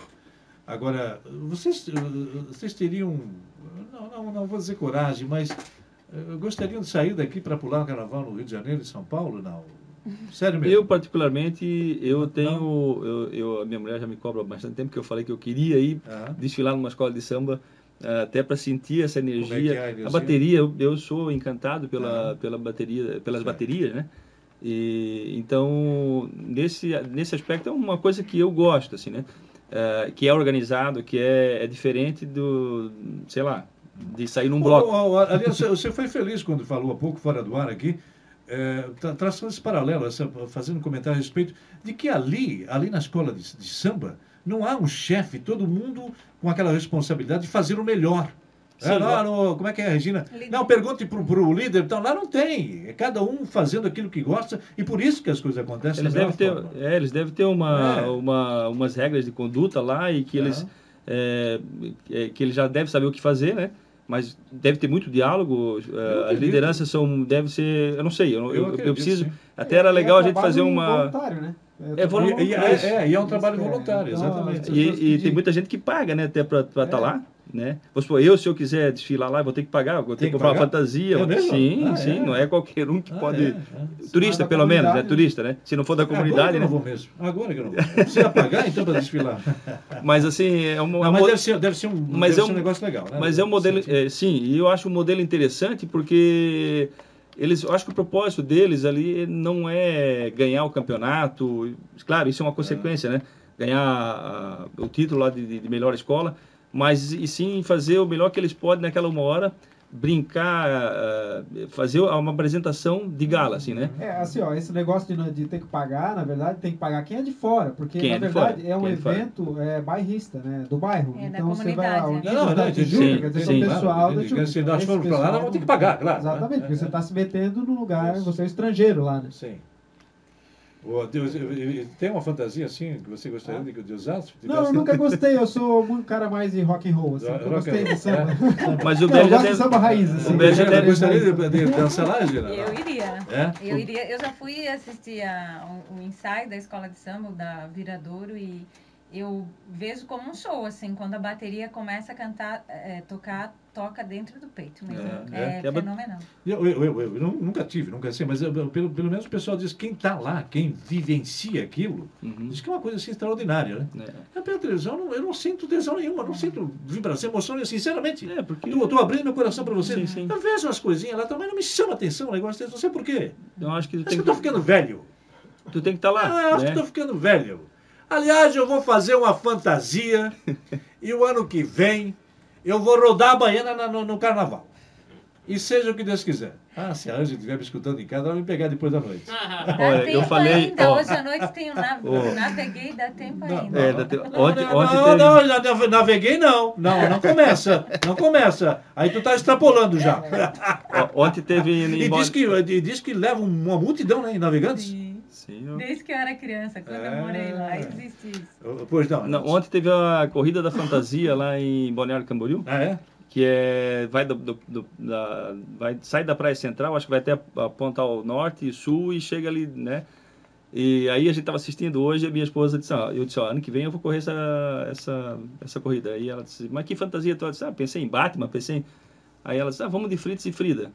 Agora, vocês, vocês teriam, não, não, não vou dizer coragem, mas eh, gostariam de sair daqui para pular o carnaval no Rio de Janeiro e São Paulo? Não. Sério mesmo? Eu, particularmente, eu tenho. Eu, eu- a minha mulher já me cobra há bastante tempo que eu falei que eu queria ir Ah, desfilar numa escola de samba eh, até para sentir essa energia. Como é é a energia? bateria, eu, eu sou encantado pela, Ah. pela bateria, pelas Certo. baterias, né? E, então, nesse, nesse aspecto é uma coisa que eu gosto, assim, né? Eh, que é organizado, que é, é diferente do, sei lá, de sair num bloco. Ô, ô, aliás, você foi feliz quando falou há pouco, fora do ar aqui, é, tra- traçando esse paralelo, essa, fazendo um comentário a respeito de que ali, ali na escola de, de samba, não há um chefe, todo mundo com aquela responsabilidade de fazer o melhor. Sim, É, lá no- como é que é, Regina? Líder. Não, pergunte pro, pro líder. Então, lá não tem. É cada um fazendo aquilo que gosta e por isso que as coisas acontecem Eles devem ter, é, eles devem ter uma, É. uma, umas regras de conduta lá e que eles, é, é, que eles já devem saber o que fazer, né? Mas deve ter muito diálogo. é, as lideranças são, deve ser, eu não sei, eu, eu, eu, acredito, preciso. sim. Até era É legal a gente fazer uma. voluntário, né? É voluntário. E, é, é, e é um trabalho é. voluntário, Então, exatamente. E, e tem muita gente que paga, né? Até para estar É. lá, né? Vamos supor, eu, se eu quiser desfilar lá, vou ter que pagar, vou ter que que comprar uma fantasia. É sim, Ah, sim, é? não é qualquer um que Ah, pode. é, é. Turista, pelo menos, né? comunidade. Turista, né? Se não for da Agora comunidade, que eu né? não vou mesmo. Agora que eu não vou. Precisa pagar então para desfilar. (laughs) Mas assim, é um, é Não, um mas deve ser, deve ser um, mas deve é ser um um- negócio legal, né? Mas é um modelo, Sim, é, sim, e eu acho um modelo interessante porque eles, eu acho que o propósito deles ali não é ganhar o campeonato, claro, isso é uma consequência, né? Ganhar ah, o título lá de- de melhor escola, mas e sim fazer o melhor que eles podem naquela uma hora, brincar, ah, fazer uma apresentação de gala, assim, né? É, assim, ó, esse negócio de, de ter que pagar, na verdade, tem que pagar quem é de fora, porque, Quem na é de verdade, fora, é um quem é evento é, bairrista, né, do bairro. É, da então, você vai né? Não, não, entendi. Tijuca, Sim, quer dizer, sim. o pessoal Claro, da. Tijuca. Se nós formos pra lá, nós vamos ter não- que pagar, claro. Exatamente, É, porque você é. está se metendo no lugar, Isso. você é estrangeiro lá, né? Sim. Deus, eu- eu- tem uma fantasia assim que você gostaria de, de usar? Não, eu nunca (laughs) gostei, eu sou um cara mais de rock and roll, assim, Rock eu gostei and de samba. (laughs) Mas o de deve... samba raiz, assim. o Você deve- gostaria de, de dançar lá, Gina? Eu iria. É? Eu iria. Eu já fui assistir a, um, um ensaio da escola de samba, o da Viradouro, e eu vejo como um show, assim, quando a bateria começa a cantar, é, tocar, toca dentro do peito mesmo. É, É, é. A ba- fenomenal. Eu, eu, eu, eu nu- nunca tive, nunca sei, mas eu- eu- pelo, pelo menos o pessoal diz que quem está lá, quem vivencia aquilo, Uhum. diz que é uma coisa assim extraordinária, né? É. Eu pela televisão, eu não, eu não sinto tesão nenhuma, não sinto vibração, emoção, nenhuma, sinceramente. É, porque Eu estou abrindo meu coração para você. Sim, sim. Eu vejo umas coisinhas lá também, não me chama atenção o negócio desse, não sei por quê. eu acho que tu Acho que eu estou ficando velho. tu tem que estar lá, Ah, eu acho né? que estou ficando velho. Aliás, eu vou fazer uma fantasia (laughs) e o ano que vem eu vou rodar a baiana na- no, no carnaval. E seja o que Deus quiser. Ah, se a Ângela estiver me escutando em casa, ela vai me pegar depois da noite. (laughs) Dá Olha, eu falei, ainda. ó. Hoje à noite tem o nav... Ó. Naveguei, dá tempo ainda. É, da te- Não, ontem, não, ontem não, teve... não, já nav- naveguei não. Não, não começa. Não começa. Aí tu tá extrapolando já. ó, ontem teve em E diz que, e diz que leva uma multidão, né, em navegantes. Sim. Sim, eu- Desde que eu era criança, quando eu morei lá, existe isso. Pois não. Não, ontem teve a corrida da fantasia lá em Balneário Camboriú, Ah, é? que é vai do, do- do- da, vai sai da praia central, acho que vai até a, a ponta ao norte e sul e chega ali, né? E aí a gente estava assistindo hoje e a minha esposa disse, ó, eu disse, ó, ano que vem eu vou correr essa essa essa corrida. Aí ela disse, mas que fantasia tu? Eu disse, ah, pensei em Batman, pensei em... Aí ela disse, ah, vamos de Fritz e Frida.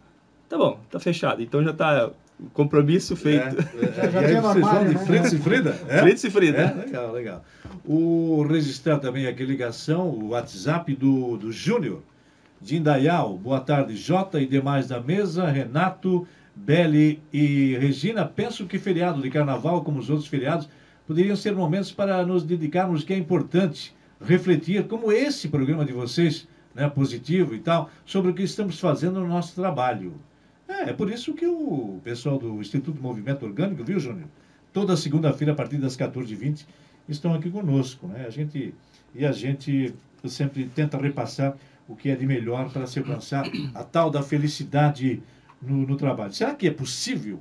Tá bom, tá fechado. Então já tá compromisso feito. (laughs) É, Já e aí tinha no vocês vão de né? Fritz e Frida? É? Fritz e Frida. É, legal, legal. O registrar também aqui a ligação, o WhatsApp do, do Júnior, de Indaial. Boa tarde, Jota e demais da mesa, Renato, Beli e Regina. Penso que feriado de carnaval, como os outros feriados, poderiam ser momentos para nos dedicarmos, que é importante refletir, como esse programa de vocês, né, positivo e tal, sobre o que estamos fazendo no nosso trabalho. É, é por isso que o pessoal do Instituto Movimento Orgânico, viu, Júnior? Toda segunda-feira, a partir das 14h20, estão aqui conosco. Né? A gente, e a gente sempre tenta repassar o que é de melhor para se alcançar a tal da felicidade no, no trabalho. Será que é possível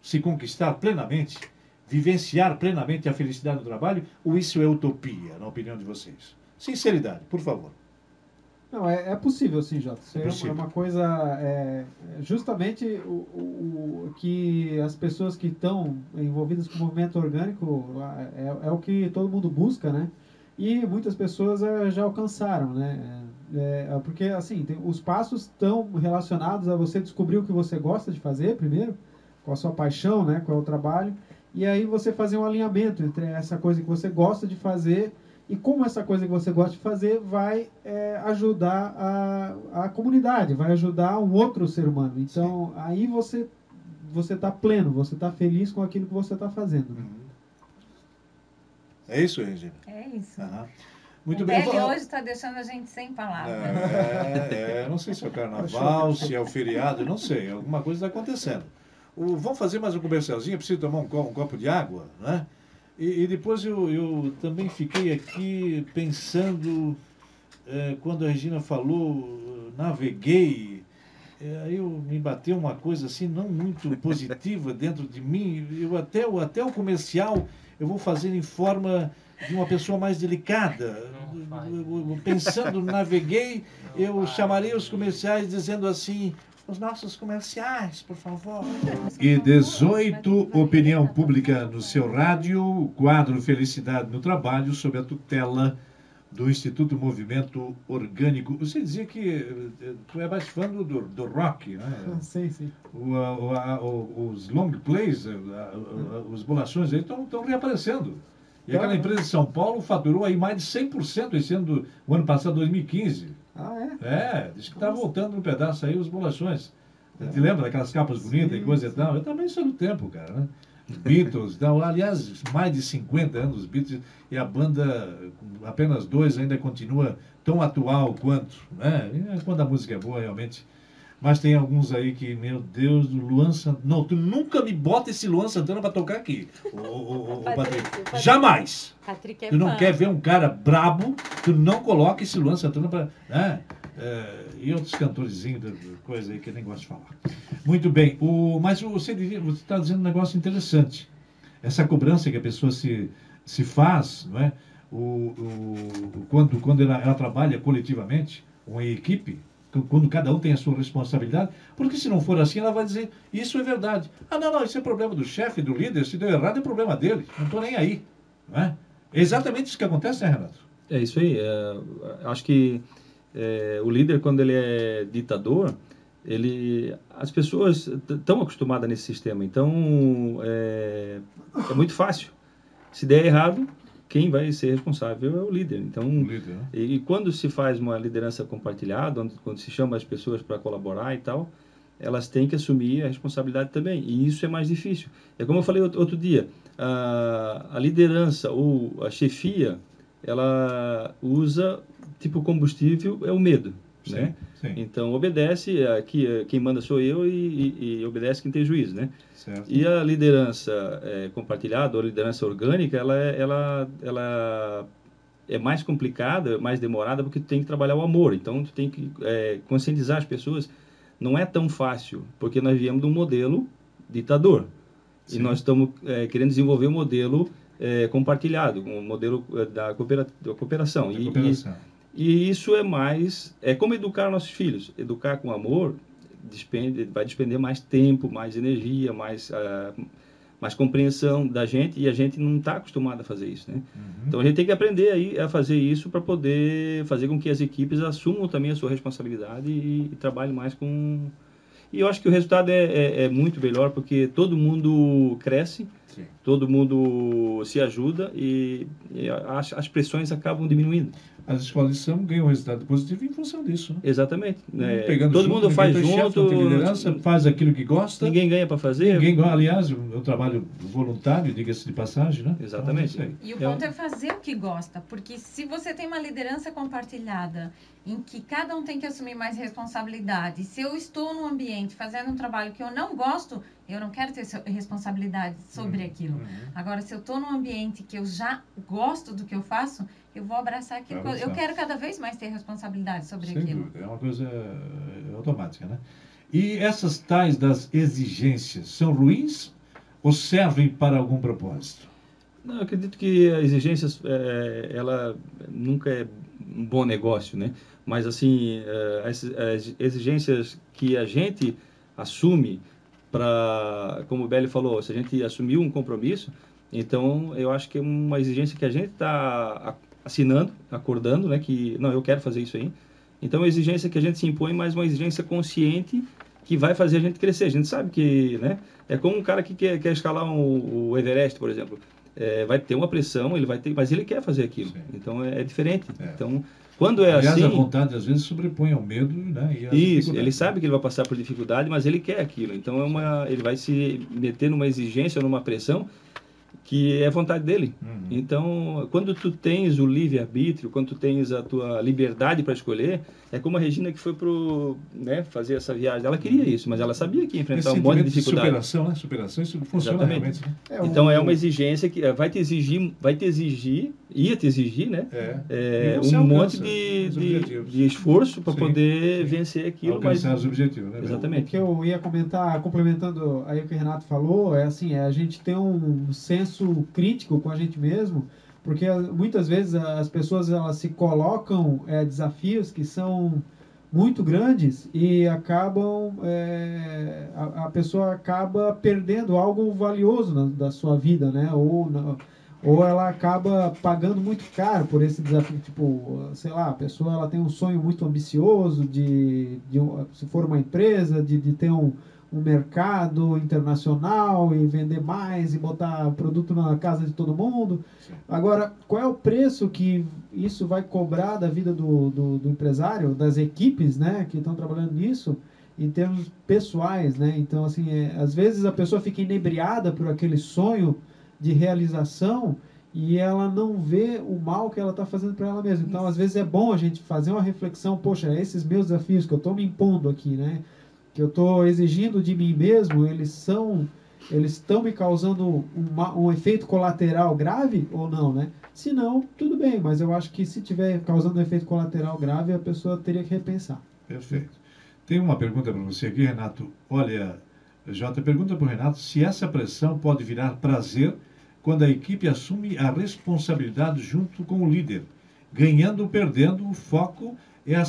se conquistar plenamente, vivenciar plenamente a felicidade no trabalho? Ou isso é utopia, na opinião de vocês? Sinceridade, por favor. Não, é, é possível sim, Jota. Isso é Possível. uma coisa. É, justamente o, o, o que as pessoas que estão envolvidas com o movimento orgânico é, é o que todo mundo busca, né? E muitas pessoas é, já alcançaram, né? É, é, porque, assim, tem- os passos estão relacionados a você descobrir o que você gosta de fazer, primeiro, qual a sua paixão, né? Qual é o trabalho. E aí você fazer um alinhamento entre essa coisa que você gosta de fazer e como essa coisa que você gosta de fazer vai é, ajudar a, a comunidade, vai ajudar um outro ser humano. Então, aí você você está pleno, você está feliz com aquilo que você está fazendo. Uhum. É isso, Regina? É isso. Aham. Muito o bem. Vou- hoje está deixando a gente sem palavras. É, é, não sei se é o carnaval, se é o feriado, não sei. Alguma coisa está acontecendo. O, vamos fazer mais um comercialzinho, eu preciso tomar um, co- um copo de água, né? E, e depois eu, eu também fiquei aqui pensando, é, quando a Regina falou, naveguei, é, aí eu me bateu uma coisa assim não muito positiva (laughs) dentro de mim. Eu até, o- até o comercial eu vou fazer em forma de uma pessoa mais delicada. Eu- eu- eu- Pensando naveguei, eu chamarei os comerciais dizendo assim, os nossos comerciais, por favor. E 18, opinião pública no seu rádio, quadro Felicidade no Trabalho, sob a tutela do Instituto Movimento Orgânico. Você dizia que eh, tu é mais fã do, do rock, né? Sim, sim. O, a- o, os long plays, eh, a- a- os bolachões aí estão reaparecendo. E aquela Tá. empresa de São Paulo faturou aí mais de 100% esse ano, do, o ano passado, 2015. Ah, é? É, diz que está voltando no pedaço aí os bolachões. Você te lembra daquelas capas bonitas e Sim, coisa e sim. tal? Eu também sou do tempo, cara, né? Beatles, então, aliás, mais de 50 anos os Beatles e a banda, apenas dois, ainda continua tão atual quanto, né? E Quando a música é boa, realmente. Mas tem alguns aí que, meu Deus, do Luan Santana. Não, tu nunca me bota esse Luan Santana para tocar aqui, ô, ô, ô, ô, (laughs) Patrick. Jamais! Patrick é Tu não fã. quer ver um cara brabo, tu não coloca esse Luan Santana para. Né? É, e outros cantorezinhos, da coisa aí que eu nem gosto de falar. Muito bem, o, mas o- você está dizendo um negócio interessante. Essa cobrança que a pessoa se, se faz, não é? O, o- quando quando ela, ela trabalha coletivamente, ou em equipe, qu- quando cada um tem a sua responsabilidade, porque se não for assim, ela vai dizer, isso é verdade. Ah, não, não, isso é problema do chefe, do líder, se deu errado é problema dele, não estou nem aí. Não é? É exatamente isso que acontece, né, Renato? É isso aí. é, acho que é, o líder, quando ele é ditador, ele, as pessoas estão acostumadas nesse sistema. Então, é, é muito fácil. Se der errado, quem vai ser responsável é o líder. Então, O líder, né? e, e quando se faz uma liderança compartilhada, onde, quando se chama as pessoas para colaborar e tal, elas têm que assumir a responsabilidade também. E isso é mais difícil. É como eu falei outro, outro dia, a, a liderança ou a chefia, ela usa, tipo, combustível é o medo, né? Sim, Então, obedece, aqui, eh, quem manda sou eu e, e- e obedece quem tem juízo, né? certo. E a liderança eh, compartilhada, ou liderança orgânica, ela, é- ela, ela é mais complicada, mais demorada, porque tu tem que trabalhar o amor. Então, tu tem que eh, conscientizar as pessoas. Não é tão fácil, porque nós viemos de um modelo ditador. Sim. E nós estamos eh, querendo desenvolver um modelo eh, compartilhado, um modelo da, coopera da cooperação. A E- e- cooperação. e isso é mais. É como educar nossos filhos. Educar com amor despende, vai despender mais tempo, mais energia, mais, ah, mais compreensão da gente e a gente não está acostumado a fazer isso, né? Uhum. Então a gente tem que aprender aí a fazer isso para poder fazer com que as equipes assumam também a sua responsabilidade e, e trabalhem mais com. E eu acho que o resultado é, é, é muito melhor porque todo mundo cresce, Sim. todo mundo se ajuda e, e as, as pressões acabam diminuindo. As escolas de samba ganham resultado positivo em função disso. Né? Exatamente. Pegando Todo junto, mundo ninguém faz chefe, junto. não tem liderança, faz aquilo que gosta. Ninguém ganha para fazer. Ninguém aliás, é um trabalho voluntário, diga-se de passagem, né? Exatamente. Então, é. E o É ponto é fazer o que gosta, porque se você tem uma liderança compartilhada, em que cada um tem que assumir mais responsabilidade, se eu estou num ambiente fazendo um trabalho que eu não gosto, eu não quero ter responsabilidade sobre aquilo. Uhum. Agora, se eu estou num ambiente que eu já gosto do que eu faço, eu vou abraçar aquilo. que eu- quero cada vez mais ter responsabilidade sobre Sem aquilo. dúvida, é uma coisa é, automática, né? E essas tais das exigências são ruins ou servem para algum propósito? Não, eu acredito que a exigência, é, ela nunca é um bom negócio, né? Mas, assim, é, as, as exigências que a gente assume para, como o Belli falou, se a gente assumiu um compromisso, então eu acho que é uma exigência que a gente está assinando, acordando, né? Que, não, eu quero fazer isso aí. Então, é uma exigência que a gente se impõe, mas uma exigência consciente que vai fazer a gente crescer. A gente sabe que, né? É como um cara que quer, quer escalar um- o Everest, por exemplo. É, vai ter uma pressão, ele vai ter, mas ele quer fazer aquilo. Sim. então é, é diferente. É. Então quando é Aliás, assim, a vontade às vezes sobrepõe ao medo, né? E isso, ele sabe que ele vai passar por dificuldade, mas ele quer aquilo. Então é uma, ele vai se meter numa exigência, numa pressão que é vontade dele. Uhum. Então, quando tu tens o livre arbítrio, quando tu tens a tua liberdade para escolher, é como a Regina que foi pro, né, fazer essa viagem. Ela queria isso, mas ela sabia que ia Esse enfrentar um monte de dificuldade. superação, né? Superação, isso funciona Exatamente. realmente. né? É, Então o- é uma exigência que eh, vai te exigir, vai te exigir, ia te exigir, né? É. É, um monte de, de, de esforço para poder sim. vencer aquilo, mas Alcançar os objetivos, né? Exatamente. O que eu ia comentar, complementando aí o que o Renato falou, é assim, é a gente ter um senso crítico com a gente mesmo, porque ah, muitas vezes as pessoas elas se colocam é, desafios que são muito grandes e acabam é, a, a pessoa acaba perdendo algo valioso na, da sua vida, né? Ou na- ou ela acaba pagando muito caro por esse desafio, tipo, sei lá, a pessoa ela tem um sonho muito ambicioso de, de se for uma empresa, de, de ter um, um mercado internacional e vender mais e botar produto na casa de todo mundo. Sim. Agora, qual é o preço que isso vai cobrar da vida do, do, do empresário, das equipes, né, que estão trabalhando nisso? em termos pessoais, né? Então, assim, é, às vezes a pessoa fica inebriada por aquele sonho de realização e ela não vê o mal que ela está fazendo para ela mesma. Então, às vezes é bom a gente fazer uma reflexão, poxa, esses meus desafios que eu estou me impondo aqui, né? Que eu estou exigindo de mim mesmo, eles são, eles estão me causando um, ma- um efeito colateral grave ou não, né? Se não, tudo bem, mas eu acho que se tiver causando um efeito colateral grave, a pessoa teria que repensar. Perfeito. Tem uma pergunta para você aqui, Renato. Olha, Jota, pergunta para o Renato se essa pressão pode virar prazer quando a equipe assume a responsabilidade junto com o líder. Ganhando ou perdendo, o foco é a,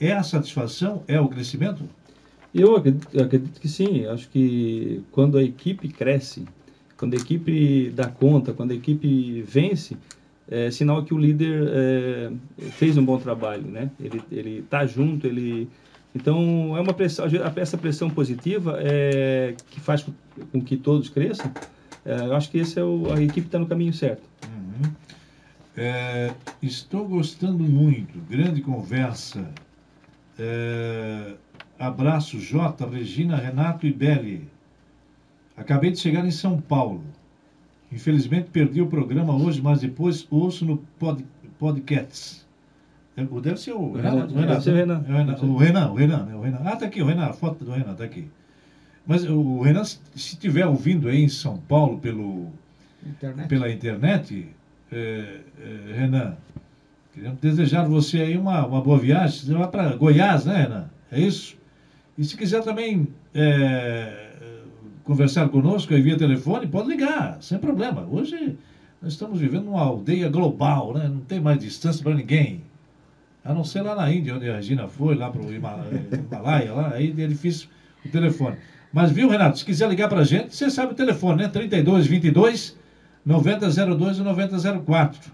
é a satisfação, é o crescimento? Eu acredito, eu acredito que sim. Acho que quando a equipe cresce, quando a equipe dá conta, quando a equipe vence, é sinal que o líder é, fez um bom trabalho, né? Ele ele está junto, ele então é uma pressão, essa pressão positiva é que faz com que todos cresçam. É, eu acho que esse é o, a equipe está no caminho certo. Uhum. É, estou gostando muito. Grande conversa. É, abraço, Jota, Regina, Renato e Belli. Acabei de chegar em São Paulo. Infelizmente perdi o programa hoje, mas depois ouço no pod, podcast. É, o- Deve ser o Renan. Renan, o Renan. É o Renan, o Renan, o Renan, né? o Renan. Ah, tá aqui, o Renan, a foto do Renan tá aqui. Mas o Renan, se estiver ouvindo aí em São Paulo pelo, Internet. pela internet, é, é, Renan, queremos desejar você aí uma, uma boa viagem. Você vai para Goiás, né, Renan? É isso? E se quiser também é, conversar conosco via telefone, pode ligar, sem problema. Hoje nós estamos vivendo uma aldeia global, né? Não tem mais distância para ninguém. A não ser lá na Índia, onde a Regina foi, lá para o (laughs) Himalaia, lá, aí é difícil o telefone. Mas viu, Renato, se quiser ligar para a gente, você sabe o telefone, né? 32 22 9002 e 9004.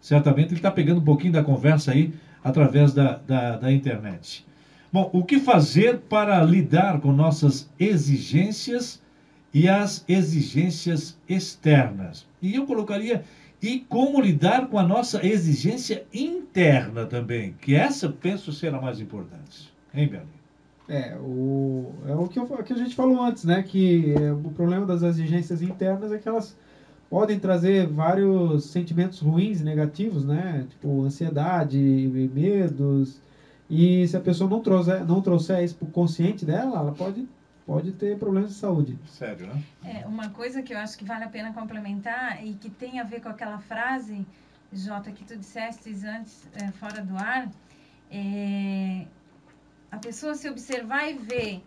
Certamente ele está pegando um pouquinho da conversa aí através da, da, da internet. Bom, o que fazer para lidar com nossas exigências e as exigências externas? E eu colocaria, e como lidar com a nossa exigência interna também, que essa penso ser a mais importante. Hein, Beli? É, o, é o que, eu, que a gente falou antes, né? Que é, o problema das exigências internas é que elas podem trazer vários sentimentos ruins e negativos, né? Tipo, ansiedade, e medos. E se a pessoa não trouxer, não trouxer isso pro consciente dela, ela pode, pode ter problemas de saúde. Sério, né? É, uma coisa que eu acho que vale a pena complementar e que tem a ver com aquela frase, Jota, que tu disseste antes, é, fora do ar, é, a pessoa se observar e ver,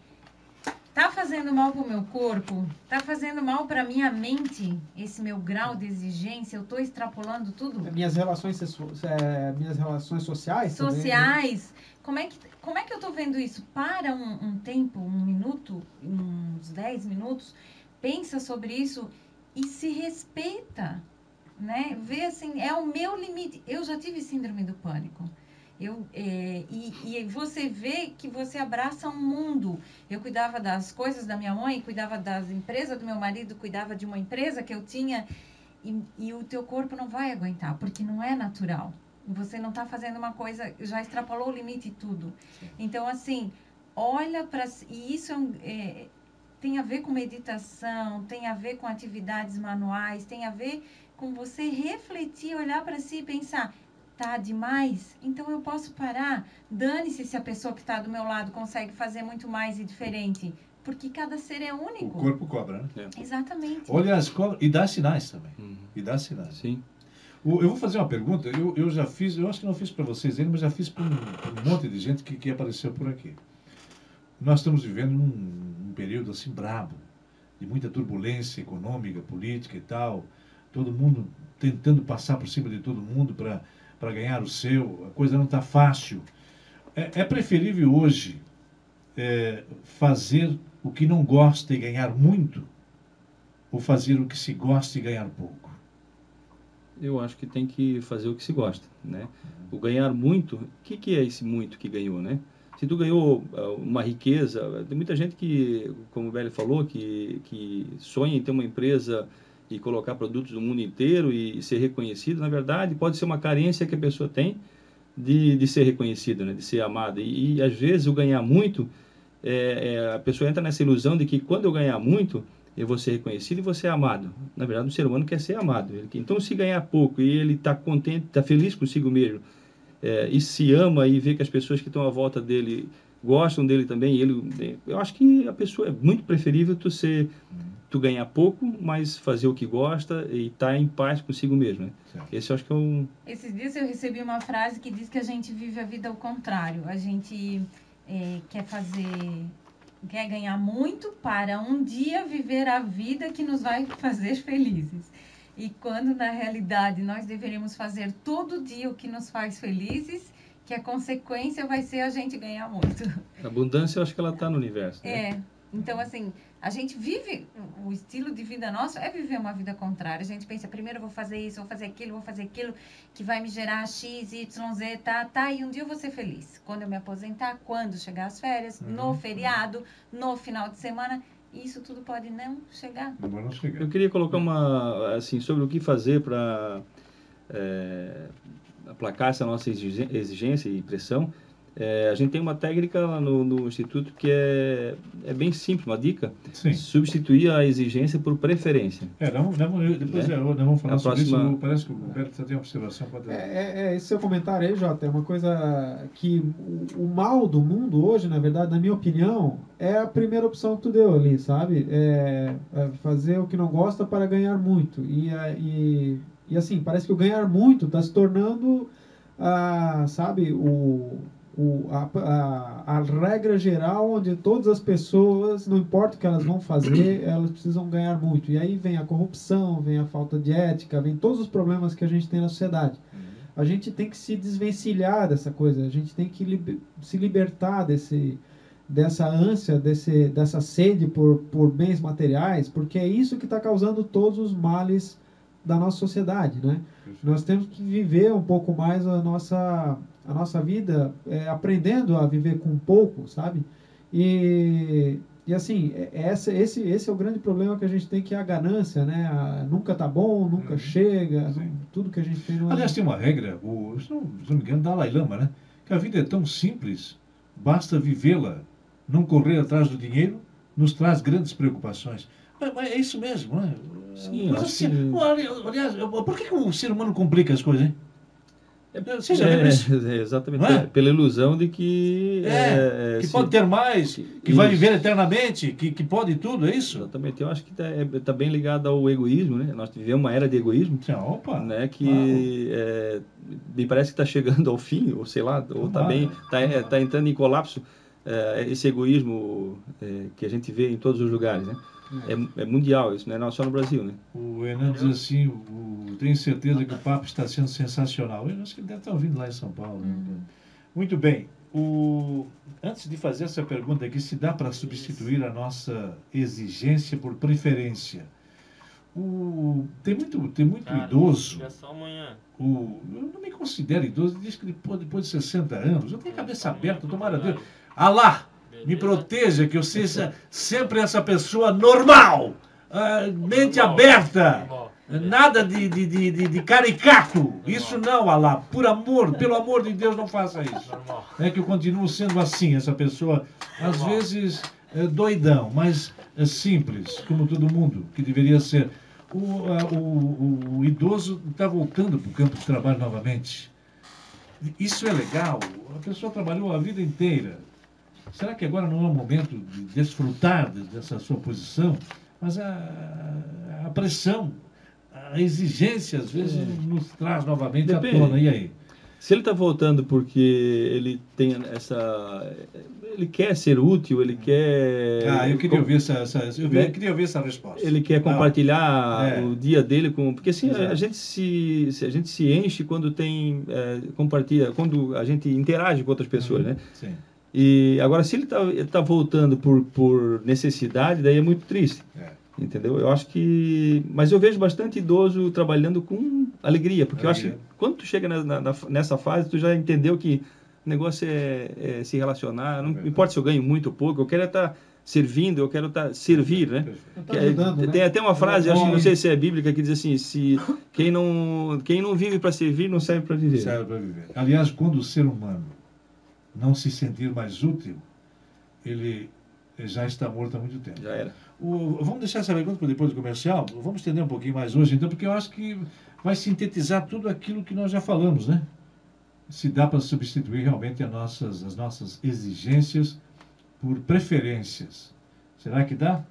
tá fazendo mal para o meu corpo, tá fazendo mal para minha mente, esse meu grau de exigência, eu tô extrapolando tudo? Minhas relações, é, minhas relações sociais. também, né? sociais. Como é, que, como é que eu tô vendo isso? Para um, um tempo, um minuto, uns 10 minutos, pensa sobre isso e se respeita, né? Vê assim, é o meu limite. Eu já tive síndrome do pânico. Eu, é, e, e você vê que você abraça um mundo. Eu cuidava das coisas da minha mãe, cuidava das empresas do meu marido, cuidava de uma empresa que eu tinha. e, e o teu corpo não vai aguentar, porque não é natural. Você não está fazendo uma coisa, já extrapolou o limite e tudo. Então, assim, olha para... E isso é, um, é, tem a ver com meditação, tem a ver com atividades manuais, tem a ver com você refletir, olhar para si e pensar, tá demais? Então eu posso parar. Dane-se se a pessoa que está do meu lado consegue fazer muito mais e diferente. Porque cada ser é único. O corpo cobra, né? É. Exatamente. Olha as cobras. E dá sinais também. Uhum. E dá sinais. Sim. O, eu vou fazer uma pergunta. Eu, eu já fiz, eu acho que não fiz para vocês ainda, mas já fiz para um, um, monte de gente que, que apareceu por aqui. Nós estamos vivendo um, um período assim brabo, de muita turbulência econômica, política e tal. Todo mundo tentando passar por cima de todo mundo para para ganhar o seu, a coisa não está fácil. É, é, preferível hoje é, fazer o que não gosta e ganhar muito, ou fazer o que se gosta e ganhar pouco? Eu acho que tem que fazer o que se gosta, né? O ganhar muito, o que, que é esse muito que ganhou, né? Se tu ganhou ah, uma riqueza, tem muita gente que, como o Velho falou, que, que sonha em ter uma empresa e colocar produtos do mundo inteiro e ser reconhecido, na verdade, pode ser uma carência que a pessoa tem de, de ser reconhecida, né? de ser amada. E, e às vezes o ganhar muito, é, é, a pessoa entra nessa ilusão de que quando eu ganhar muito, eu vou ser reconhecido e vou ser amado. Na verdade, o ser humano quer ser amado. Então, se ganhar pouco e ele está contente, está feliz consigo mesmo, é, e se ama e vê que as pessoas que estão à volta dele gostam dele também, ele, eu acho que a pessoa é muito preferível tu ser tu ganhar pouco, mas fazer o que gosta e estar tá em paz consigo mesmo. Né? Esse eu acho que é um. Esses dias eu recebi uma frase que diz que a gente vive a vida ao contrário. A gente é, quer fazer. quer ganhar muito para um dia viver a vida que nos vai fazer felizes. E quando na realidade nós deveríamos fazer todo dia o que nos faz felizes, que a consequência vai ser a gente ganhar muito. A abundância, eu acho que ela está no universo. Né? É. Então, assim, a gente vive, o estilo de vida nosso é viver uma vida contrária. A gente pensa, primeiro eu vou fazer isso, vou fazer aquilo, vou fazer aquilo, que vai me gerar X, Y, Z, tá, tá, e um dia eu vou ser feliz. Quando eu me aposentar, quando chegar as férias, uhum. no feriado, no final de semana, isso tudo pode não chegar. Não vai não chegar. Eu queria colocar uma, assim, sobre o que fazer para é, aplacar essa nossa exigência e pressão. É, a gente tem uma técnica lá no, no, Instituto que é, é bem simples, uma dica. Sim. Substituir a exigência por preferência. É, não, não, depois é? nós vamos falar a sobre próxima... isso. Parece que o Roberto tem uma observação. Pode... É, é, é, esse seu comentário aí, Jota, é uma coisa que o, o, mal do mundo hoje, na verdade, na minha opinião, é a primeira opção que tu deu ali, sabe? É, é fazer o que não gosta para ganhar muito. E, e, e assim, parece que o ganhar muito está se tornando, ah, sabe, o o, a, a, a, regra geral onde todas as pessoas, não importa o que elas vão fazer, (clears throat) elas precisam ganhar muito. E aí vem a corrupção, vem a falta de ética, vem todos os problemas que a gente tem na sociedade. A gente tem que se desvencilhar dessa coisa, a gente tem que liber, se libertar desse, dessa ânsia, desse, dessa sede por, por bens materiais, porque é isso que está causando todos os males da nossa sociedade, né? Nós temos que viver um pouco mais a nossa a nossa vida é, aprendendo a viver com pouco, sabe? E, e assim, é, é essa, esse, esse é o grande problema que a gente tem, que é a ganância, né? A, nunca tá bom, nunca uhum. chega, tudo que a gente tem... Não é Aliás, tem uma regra, o, se, não, se não me engano, Dalai Lama, né? Que a vida é tão simples, basta vivê-la, não correr atrás do dinheiro, nos traz grandes preocupações. Mas, mas é isso mesmo, né? Sim, assim, que... aliás, por que, que o ser humano complica as coisas, hein? Você já viu isso? É, exatamente. É? Pela ilusão de que. É, é que se, pode ter mais, que, que vai viver eternamente, que, que pode tudo, é isso? Exatamente. Eu acho que está é, tá bem ligado ao egoísmo, né? Nós vivemos uma era de egoísmo. Opa! Né? Que é, me parece que está chegando ao fim, ou sei lá, ou está bem. Está tá entrando em colapso esse egoísmo que a gente vê em todos os lugares, né? É, é, mundial isso, não é só no Brasil, né? O Renan diz assim, o, tenho certeza que o papo está sendo sensacional. Eu acho que ele deve estar ouvindo lá em São Paulo. Né? Uhum. Muito bem. O, antes de fazer essa pergunta aqui, se dá para substituir a nossa exigência por preferência? O, tem muito, tem muito Cara, idoso. É só amanhã. O, eu não me considero idoso, diz que depois, depois de 60 anos, eu tenho a cabeça aberta, tomara Deus. Alá! Me proteja, que eu seja sempre essa pessoa normal, uh, mente normal. aberta. Nada de, de, de, de, caricato. Isso não, Alá. Por amor, pelo amor de Deus, não faça isso. É que eu continuo sendo assim, essa pessoa, às vezes é, doidão, mas é simples, como todo mundo, que deveria ser. O, o, o idoso está voltando para o campo de trabalho novamente. Isso é legal. A pessoa trabalhou a vida inteira. Será que agora não é o momento de desfrutar dessa sua posição? Mas a, a pressão, a exigência, às vezes, nos traz novamente Depende. à tona. E aí? Se ele está voltando porque ele tem essa. Ele quer ser útil, ele quer. Ah, eu queria ouvir essa, essa, eu Né? queria ouvir essa resposta. Ele quer Tá. compartilhar É. o dia dele com. Porque assim, a, Exato. a gente se, se- a gente se enche quando tem. é, compartilha, quando a gente interage com outras pessoas, Uhum. né? Sim. E agora, se ele está tá voltando por, por necessidade, daí é muito triste. É. Entendeu? Eu acho que. Mas eu vejo bastante idoso trabalhando com alegria, porque eu acho que Alegria. quando tu chega na- na- na- nessa fase, tu já entendeu que o negócio é, é se relacionar. Não verdade. importa se eu ganho muito ou pouco, eu quero estar servindo, eu quero estar servir, né? Tá Que é- ajudando, né? Tem até uma frase, acho, que não sei se é bíblica, que diz assim: se quem não, quem não vive para servir, não serve para viver. Serve para viver. Aliás, quando o ser humano não se sentir mais útil, ele já está morto há muito tempo. Já era. O- vamos deixar essa pergunta para depois do comercial? Vamos estender um pouquinho mais hoje, então, porque eu acho que vai sintetizar tudo aquilo que nós já falamos, né? Se dá para substituir realmente as nossas, as nossas exigências por preferências. Será que dá?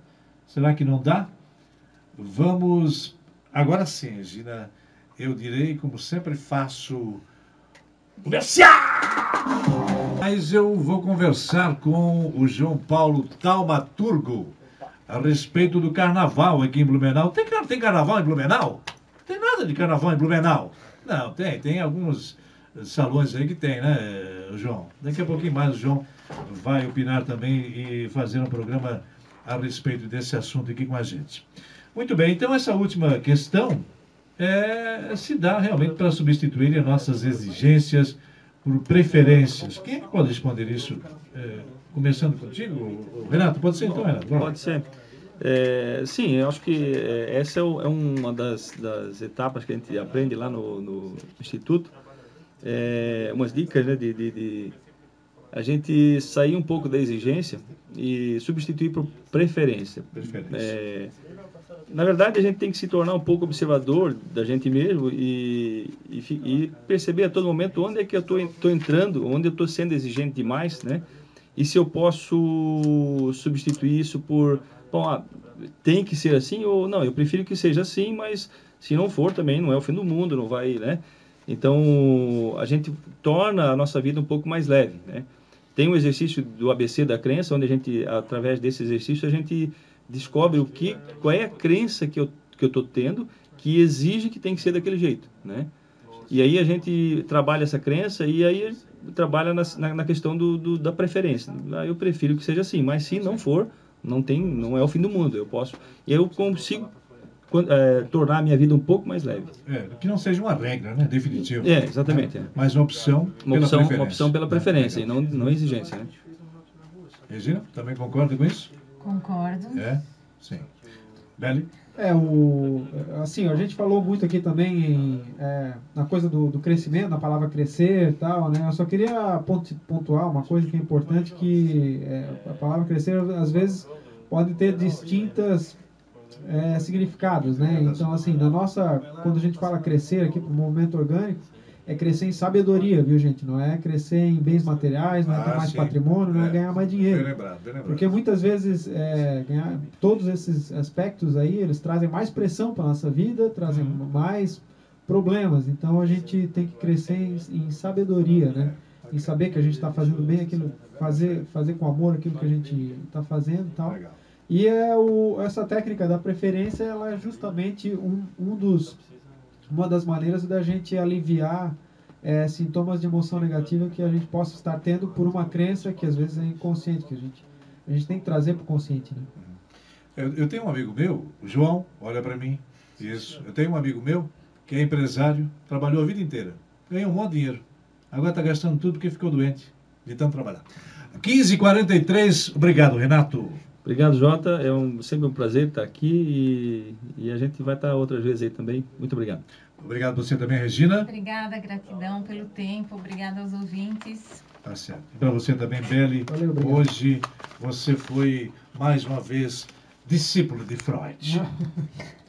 Será que não dá? Vamos. Agora sim, Gina, eu direi, como sempre faço. Comercial! Mas eu vou conversar com o João Paulo Taumaturgo a respeito do carnaval aqui em Blumenau. Tem, tem carnaval em Blumenau? Tem nada de carnaval em Blumenau. Não, tem. Tem alguns salões aí que tem, né, João? Daqui a pouquinho mais o João vai opinar também e fazer um programa a respeito desse assunto aqui com a gente. Muito bem, então essa última questão é, se dá realmente para substituir as nossas exigências por preferências. Quem é pode responder isso? É, começando contigo, Renato? Pode ser então, Renato? Vai. Pode ser. É, sim, eu acho que é, essa é, é uma das, das etapas que a gente aprende lá no, no Instituto. É, umas dicas né, de, de, de a gente sair um pouco da exigência e substituir por preferência. Preferência. É, na verdade, a gente tem que se tornar um pouco observador da gente mesmo e, e, e perceber a todo momento onde é que eu estou entrando, onde eu estou sendo exigente demais, né? E se eu posso substituir isso por, bom, ah, tem que ser assim ou não, eu prefiro que seja assim, mas se não for também não é o fim do mundo, não vai, né? Então, a gente torna a nossa vida um pouco mais leve, né? Tem um exercício do ABC da crença, onde a gente, através desse exercício, a gente descobre o que, qual é a crença que eu que eu estou tendo que exige que tem que ser daquele jeito, né? E aí a gente trabalha essa crença e aí trabalha na, na, na questão do, do- da preferência. Ah, eu prefiro que seja assim, mas se não for, não tem, não é o fim do mundo. Eu posso, eu consigo eh, tornar a minha vida um pouco mais leve. É, que não seja uma regra, né? Definitiva. É, exatamente. é. Mas uma opção Uma pela opção, preferência. uma opção pela preferência e não, não exigência, né? Regina, também concorda com isso? Concordo. É? Sim. Beli? É, o, assim, a gente falou muito aqui também em, é, na coisa do, do crescimento, na palavra crescer e tal, né? Eu só queria pontu- pontuar uma coisa que é importante, que é, a palavra crescer, às vezes, pode ter distintas é, significados, né? Então, assim, na nossa, quando a gente fala crescer aqui para o movimento orgânico, é crescer em sabedoria, viu, gente? Não é crescer em bens materiais, não é ter Ah, mais sim. patrimônio, não é É. ganhar mais Bem dinheiro. lembrado, bem lembrado. Porque muitas vezes é, ganhar, todos esses aspectos aí, eles trazem mais pressão para nossa vida, trazem Uhum. mais problemas. Então a gente tem que crescer em, em sabedoria, né? Em saber que a gente está fazendo bem aquilo, fazer, fazer com amor aquilo que a gente está fazendo e tal. Legal. E é o, essa técnica da preferência, ela é justamente um, um dos, uma das maneiras da gente aliviar é, sintomas de emoção negativa que a gente possa estar tendo por uma crença que às vezes é inconsciente, que a gente, a gente tem que trazer para o consciente. Né? Eu, eu tenho um amigo meu, João, olha para mim. Isso. Eu tenho um amigo meu que é empresário, trabalhou a vida inteira, ganhou um monte de dinheiro. Agora está gastando tudo porque ficou doente de tanto trabalhar. 15h43, obrigado, Renato. Obrigado, Jota. É um, sempre um prazer estar aqui e, e a gente vai estar outras vezes aí também. Muito obrigado. Obrigado você também, Regina. Obrigada, gratidão pelo tempo. Obrigada aos ouvintes. Tá certo. E para você também, Beli. Valeu, obrigado. Hoje você foi mais uma vez discípulo de Freud. (laughs)